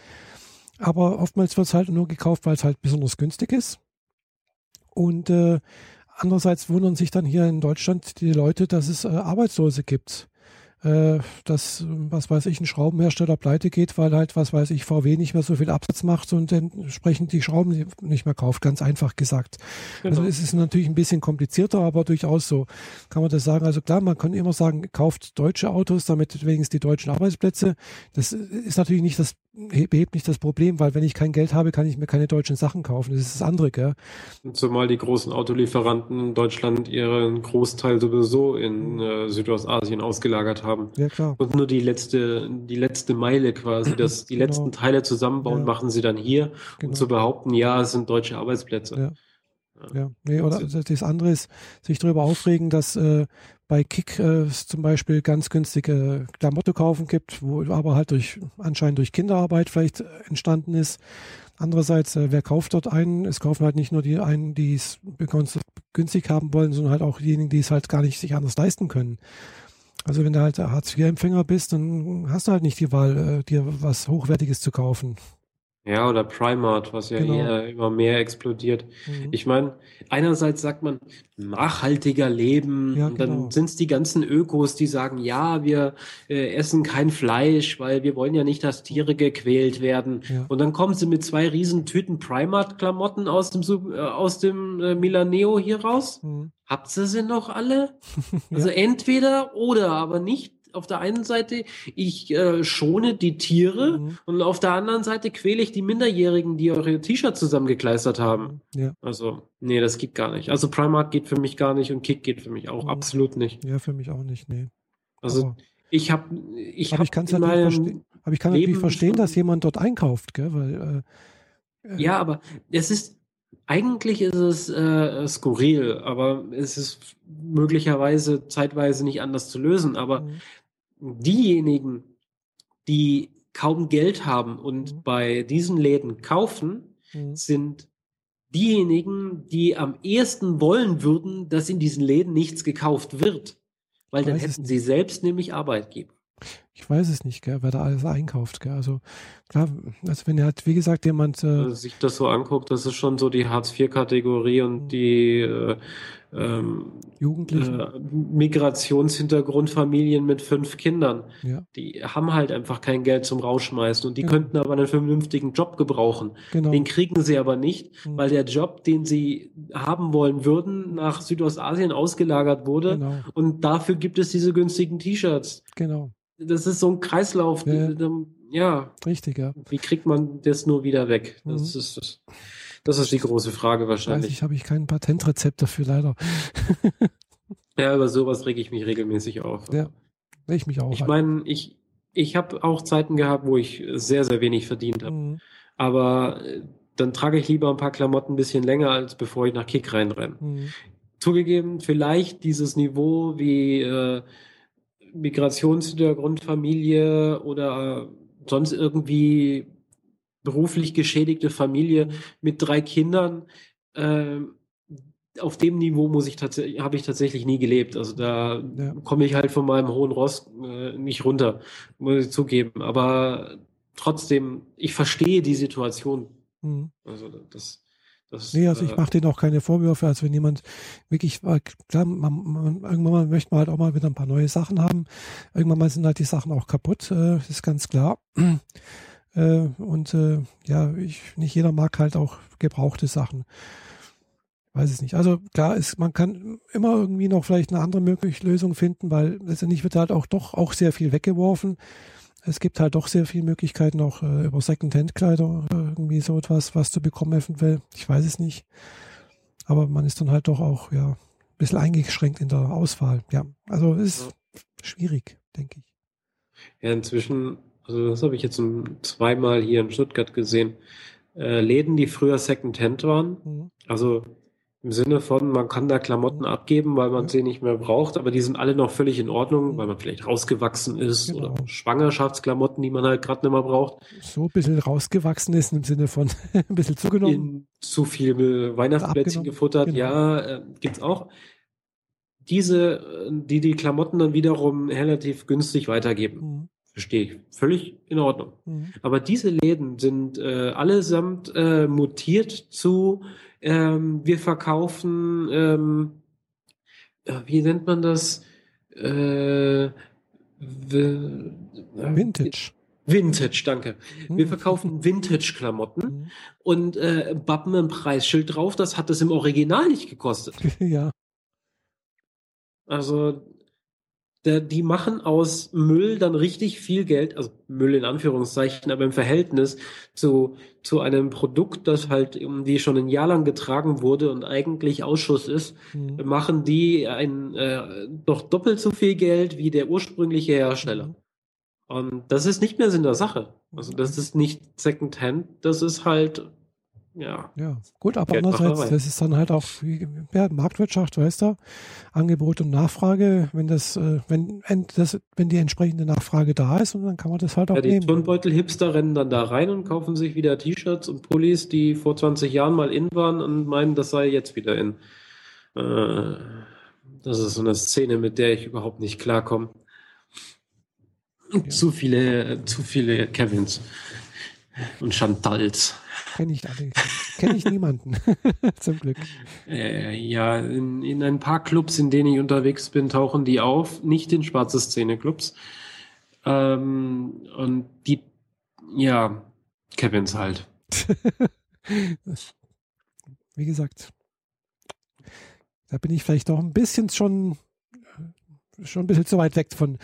Aber oftmals wird es halt nur gekauft, weil es halt besonders günstig ist. Und äh, Andererseits wundern sich dann hier in Deutschland die Leute, dass es äh, Arbeitslose gibt. Äh, dass, was weiß ich, ein Schraubenhersteller pleite geht, weil halt, was weiß ich, VW nicht mehr so viel Absatz macht und entsprechend die Schrauben nicht mehr kauft, ganz einfach gesagt. Genau. Also es ist natürlich ein bisschen komplizierter, aber durchaus so kann man das sagen. Also klar, man kann immer sagen, kauft deutsche Autos, damit wenigstens die deutschen Arbeitsplätze. Das ist natürlich nicht das behebt nicht das Problem, weil wenn ich kein Geld habe, kann ich mir keine deutschen Sachen kaufen. Das ist das andere, gell? Zumal die großen Autolieferanten in Deutschland ihren Großteil sowieso in mhm. äh, Südostasien ausgelagert haben. Ja, klar. Und nur die letzte, die letzte Meile quasi, dass die genau. letzten Teile zusammenbauen, ja. machen sie dann hier, genau. um zu behaupten, ja, es sind deutsche Arbeitsplätze. Ja. Ja, nee, oder das andere ist, sich darüber aufregen, dass äh, bei Kick äh, zum Beispiel ganz günstige Klamotte kaufen gibt, wo aber halt durch anscheinend durch Kinderarbeit vielleicht entstanden ist. Andererseits, äh, wer kauft dort einen? Es kaufen halt nicht nur die einen, die es günstig haben wollen, sondern halt auch diejenigen, die es halt gar nicht sich anders leisten können. Also wenn du halt Hartz-IV-Empfänger bist, dann hast du halt nicht die Wahl, äh, dir was Hochwertiges zu kaufen. Ja, oder Primart, was ja genau. immer mehr explodiert. Mhm. Ich meine, einerseits sagt man nachhaltiger Leben ja, und dann genau. sind es die ganzen Ökos, die sagen, ja, wir äh, essen kein Fleisch, weil wir wollen ja nicht, dass Tiere gequält werden. Ja. Und dann kommen sie mit zwei riesen Tüten Primart-Klamotten aus dem, äh, aus dem äh, Milaneo hier raus. Mhm. Habt ihr sie noch alle? Also entweder oder, aber nicht auf der einen Seite, ich äh, schone die Tiere mhm. und auf der anderen Seite quäle ich die Minderjährigen, die eure T-Shirts zusammengekleistert haben. Ja. Also, nee, das geht gar nicht. Also Primark geht für mich gar nicht und Kick geht für mich auch mhm. absolut nicht. Ja, für mich auch nicht, nee. Also aber, ich habe ich habe ich kann natürlich verstehen, aber ich kann natürlich verstehen, dass jemand dort einkauft, gell, weil äh, äh, ja, aber es ist eigentlich ist es äh, skurril, aber es ist möglicherweise zeitweise nicht anders zu lösen. Aber mhm diejenigen, die kaum Geld haben und mhm. bei diesen Läden kaufen, mhm. sind diejenigen, die am ehesten wollen würden, dass in diesen Läden nichts gekauft wird. Weil dann hätten sie selbst nämlich Arbeitgeber. Ich weiß es nicht, gell, wer da alles einkauft. Gell. Also klar, also wenn er hat, wie gesagt, jemand äh, also sich das so anguckt, das ist schon so die Hartz-IV-Kategorie und mhm. die äh, ähm, Jugendlichen. Äh, Migrationshintergrundfamilien mit fünf Kindern. Ja. Die haben halt einfach kein Geld zum Rausschmeißen und die ja. könnten aber einen vernünftigen Job gebrauchen. Genau. Den kriegen sie aber nicht, mhm. weil der Job, den sie haben wollen würden, nach Südostasien ausgelagert wurde. Genau. Und dafür gibt es diese günstigen T-Shirts. Genau. Das ist so ein Kreislauf. Ja. ja. Richtig, ja. Wie kriegt man das nur wieder weg? Das mhm. ist das. Das ist die große Frage wahrscheinlich. Ich habe ich kein Patentrezept dafür leider. ja, über sowas rege ich mich regelmäßig auf. Ja, ich mich auch. Ich halt. meine, ich, ich habe auch Zeiten gehabt, wo ich sehr, sehr wenig verdient habe. Mhm. Aber äh, dann trage ich lieber ein paar Klamotten ein bisschen länger, als bevor ich nach Kick reinrenne. Mhm. zugegeben, vielleicht dieses Niveau wie äh, Migrationshintergrundfamilie oder sonst irgendwie beruflich geschädigte Familie mit drei Kindern. Äh, auf dem Niveau muss ich tatsächlich, habe ich tatsächlich nie gelebt. Also da ja. komme ich halt von meinem hohen Ross äh, nicht runter, muss ich zugeben. Aber trotzdem, ich verstehe die Situation. Mhm. Also das, das, nee, also ich äh, mache denen auch keine Vorwürfe. Also wenn jemand wirklich, klar, man, man, irgendwann mal möchte man halt auch mal wieder ein paar neue Sachen haben. Irgendwann mal sind halt die Sachen auch kaputt, äh, ist ganz klar. Äh, und äh, ja, ich, nicht jeder mag halt auch gebrauchte Sachen. Weiß es nicht. Also klar ist, man kann immer irgendwie noch vielleicht eine andere mögliche Lösung finden, weil letztendlich wird halt auch doch auch sehr viel weggeworfen es gibt halt doch sehr viele Möglichkeiten, auch äh, über Second-Hand-Kleider äh, irgendwie so etwas was zu bekommen, eventuell. Ich weiß es nicht. Aber man ist dann halt doch auch, ja, ein bisschen eingeschränkt in der Auswahl. Ja, also es ist ja. schwierig, denke ich. Ja, inzwischen, also das habe ich jetzt zweimal hier in Stuttgart gesehen. Äh, Läden, die früher Second-Hand waren, mhm. also im Sinne von, man kann da Klamotten abgeben, weil man sie nicht mehr braucht, aber die sind alle noch völlig in Ordnung, weil man vielleicht rausgewachsen ist genau. oder Schwangerschaftsklamotten, die man halt gerade nicht mehr braucht. So ein bisschen rausgewachsen ist im Sinne von ein bisschen zugenommen. In zu viel Weihnachtsplätzchen gefuttert, genau. ja, äh, gibt's auch. Diese, die die Klamotten dann wiederum relativ günstig weitergeben. Mhm. Verstehe ich. Völlig in Ordnung. Mhm. Aber diese Läden sind äh, allesamt äh, mutiert zu ähm, wir verkaufen, ähm, wie nennt man das? Äh, Vintage. Vintage, danke. Wir hm. verkaufen Vintage-Klamotten mhm. und äh, bappen ein Preisschild drauf, das hat es im Original nicht gekostet. ja. Also die machen aus Müll dann richtig viel Geld, also Müll in Anführungszeichen, aber im Verhältnis zu, zu einem Produkt, das halt irgendwie schon ein Jahr lang getragen wurde und eigentlich Ausschuss ist, mhm. machen die ein äh, doch doppelt so viel Geld wie der ursprüngliche Hersteller. Mhm. Und das ist nicht mehr Sinn der Sache. Also das ist nicht Secondhand, das ist halt ja. Ja, gut, aber andererseits, das ist dann halt auch ja, Marktwirtschaft, weißt du, Angebot und Nachfrage, wenn das, äh, wenn, das, wenn die entsprechende Nachfrage da ist, und dann kann man das halt auch ja, die nehmen. Die Turnbeutel-Hipster rennen dann da rein und kaufen sich wieder T-Shirts und Pullis, die vor 20 Jahren mal in waren und meinen, das sei jetzt wieder in. Äh, das ist so eine Szene, mit der ich überhaupt nicht klarkomme. Ja. Zu viele, zu viele Kevins und Chantals. Kenne ich alle. Kenne ich niemanden. Zum Glück. Äh, ja, in, in ein paar Clubs, in denen ich unterwegs bin, tauchen die auf. Nicht in schwarze Szene-Clubs. Ähm, und die, ja, Kevins halt. Wie gesagt, da bin ich vielleicht doch ein bisschen schon schon ein bisschen zu weit weg von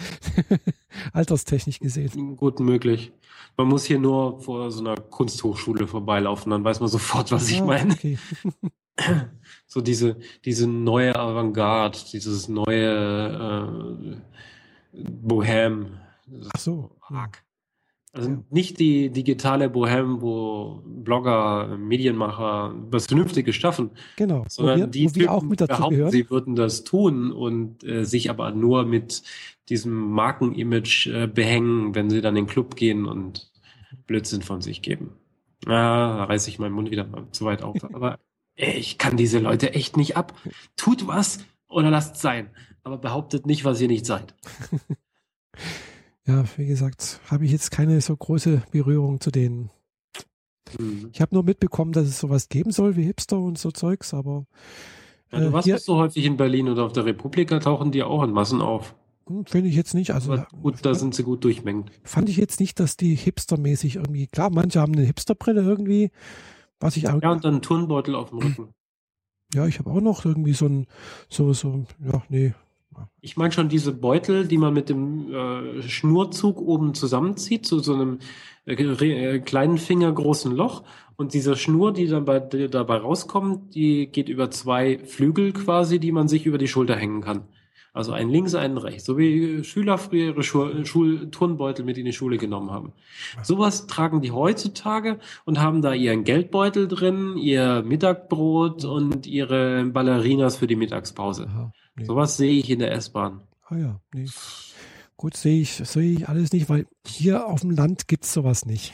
alterstechnisch gesehen. Gut möglich. Man muss hier nur vor so einer Kunsthochschule vorbeilaufen, dann weiß man sofort, was ich ah, meine. Okay. so diese, diese neue Avantgarde, dieses neue äh, Bohem. Ach so. Arg. Also ja. nicht die digitale Bohem, wo Blogger, Medienmacher was Vernünftiges schaffen. Genau. Sondern wir, die Typen auch mit dazu behaupten, gehören. sie würden das tun und äh, sich aber nur mit diesem Markenimage äh, behängen, wenn sie dann in den Club gehen und Blödsinn von sich geben. Ah, da reiße ich meinen Mund wieder mal zu weit auf. Aber ey, ich kann diese Leute echt nicht ab. Tut was oder lasst sein. Aber behauptet nicht, was ihr nicht seid. ja, wie gesagt, habe ich jetzt keine so große Berührung zu denen. Mhm. Ich habe nur mitbekommen, dass es sowas geben soll wie Hipster und so Zeugs, aber. Äh, ja, du warst hier, so häufig in Berlin oder auf der Republika tauchen die auch in Massen auf. Hm, finde ich jetzt nicht. Also, aber gut, da sind sie gut durchmengt. Fand ich jetzt nicht, dass die hipstermäßig irgendwie, klar, manche haben eine Hipsterbrille irgendwie, was ich auch. Ja, und dann einen Turnbeutel auf dem Rücken. Ja, ich habe auch noch irgendwie so ein, so, so, ja, nee, ich meine schon diese Beutel, die man mit dem äh, Schnurzug oben zusammenzieht, zu so einem äh, äh, kleinen Finger großen Loch. Und diese Schnur, die dabei, die dabei rauskommt, die geht über zwei Flügel quasi, die man sich über die Schulter hängen kann. Also einen links, einen rechts. So wie Schüler früher ihre Schul Schulturnbeutel mit in die Schule genommen haben. Sowas tragen die heutzutage und haben da ihren Geldbeutel drin, ihr Mittagbrot und ihre Ballerinas für die Mittagspause. Aha, nee. Sowas sehe ich in der S-Bahn. Ah ja, nee. Gut, sehe ich, sehe ich alles nicht, weil hier auf dem Land gibt es sowas nicht.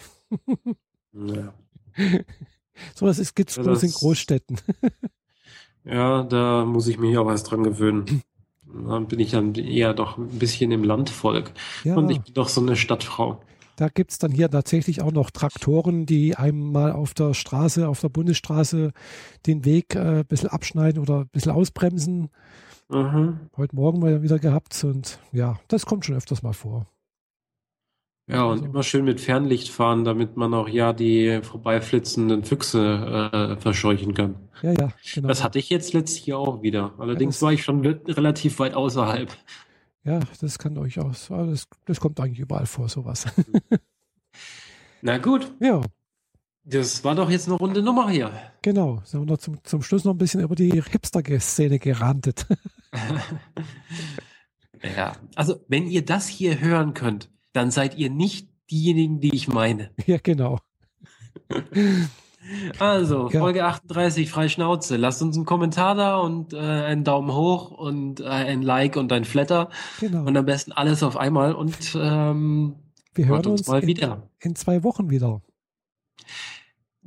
ja. Sowas gibt es ja, bloß in Großstädten. ja, da muss ich mich auch was dran gewöhnen. Dann bin ich dann eher doch ein bisschen im Landvolk. Ja. Und ich bin doch so eine Stadtfrau. Da gibt es dann hier tatsächlich auch noch Traktoren, die einem mal auf der Straße, auf der Bundesstraße den Weg äh, ein bisschen abschneiden oder ein bisschen ausbremsen. Mhm. Heute Morgen mal wieder gehabt und ja, das kommt schon öfters mal vor. Ja, und also. immer schön mit Fernlicht fahren, damit man auch ja die vorbeiflitzenden Füchse äh, verscheuchen kann. Ja, ja, genau. Das hatte ich jetzt letztes Jahr auch wieder. Allerdings ja, war ich schon relativ weit außerhalb. Ja, das kann euch aus. Das, das kommt eigentlich überall vor, sowas. Na gut. Ja. Das war doch jetzt eine runde Nummer hier. Genau. Sind wir noch zum, zum Schluss noch ein bisschen über die Hipster-Szene gerantet. ja, also wenn ihr das hier hören könnt, dann seid ihr nicht diejenigen, die ich meine. Ja, genau. Also, ja. Folge 38, frei Schnauze. Lasst uns einen Kommentar da und äh, einen Daumen hoch und äh, ein Like und ein Flatter. Genau. Und am besten alles auf einmal und ähm, wir hören uns, uns mal in, wieder. In zwei Wochen wieder.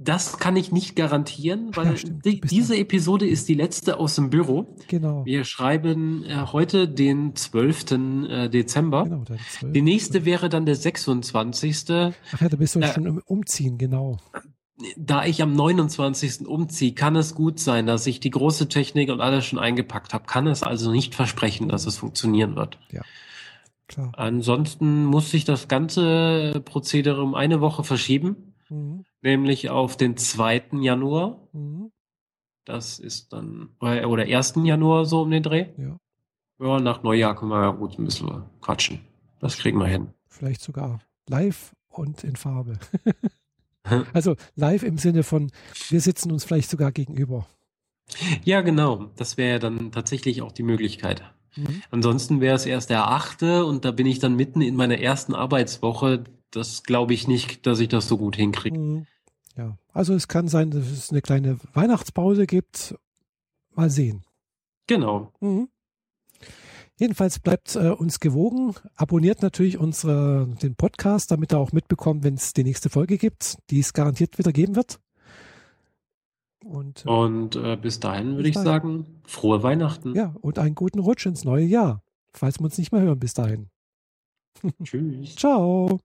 Das kann ich nicht garantieren, weil ja, die, diese Episode ist die letzte aus dem Büro. Genau. Wir schreiben äh, heute den 12. Äh, Dezember. Genau, der 12. Die nächste wäre dann der 26. Ach ja, da bist du äh, schon im Umziehen, genau. Da ich am 29. umziehe, kann es gut sein, dass ich die große Technik und alles schon eingepackt habe. Kann es also nicht versprechen, dass es funktionieren wird. Ja. Klar. Ansonsten muss sich das ganze Prozedere um eine Woche verschieben. Mhm. Nämlich auf den 2. Januar. Mhm. Das ist dann, oder 1. Januar so um den Dreh. Ja. Ja, nach Neujahr können wir ja gut ein bisschen quatschen. Das kriegen wir hin. Vielleicht sogar live und in Farbe. also live im Sinne von, wir sitzen uns vielleicht sogar gegenüber. Ja, genau. Das wäre ja dann tatsächlich auch die Möglichkeit. Mhm. Ansonsten wäre es erst der achte und da bin ich dann mitten in meiner ersten Arbeitswoche das glaube ich nicht, dass ich das so gut hinkriege. Mhm. Ja, also es kann sein, dass es eine kleine Weihnachtspause gibt. Mal sehen. Genau. Mhm. Jedenfalls bleibt äh, uns gewogen. Abonniert natürlich unsere, den Podcast, damit ihr auch mitbekommt, wenn es die nächste Folge gibt, die es garantiert wieder geben wird. Und, äh, und äh, bis dahin würde ich dahin. sagen, frohe Weihnachten. Ja, und einen guten Rutsch ins neue Jahr, falls wir uns nicht mehr hören bis dahin. Tschüss. Ciao.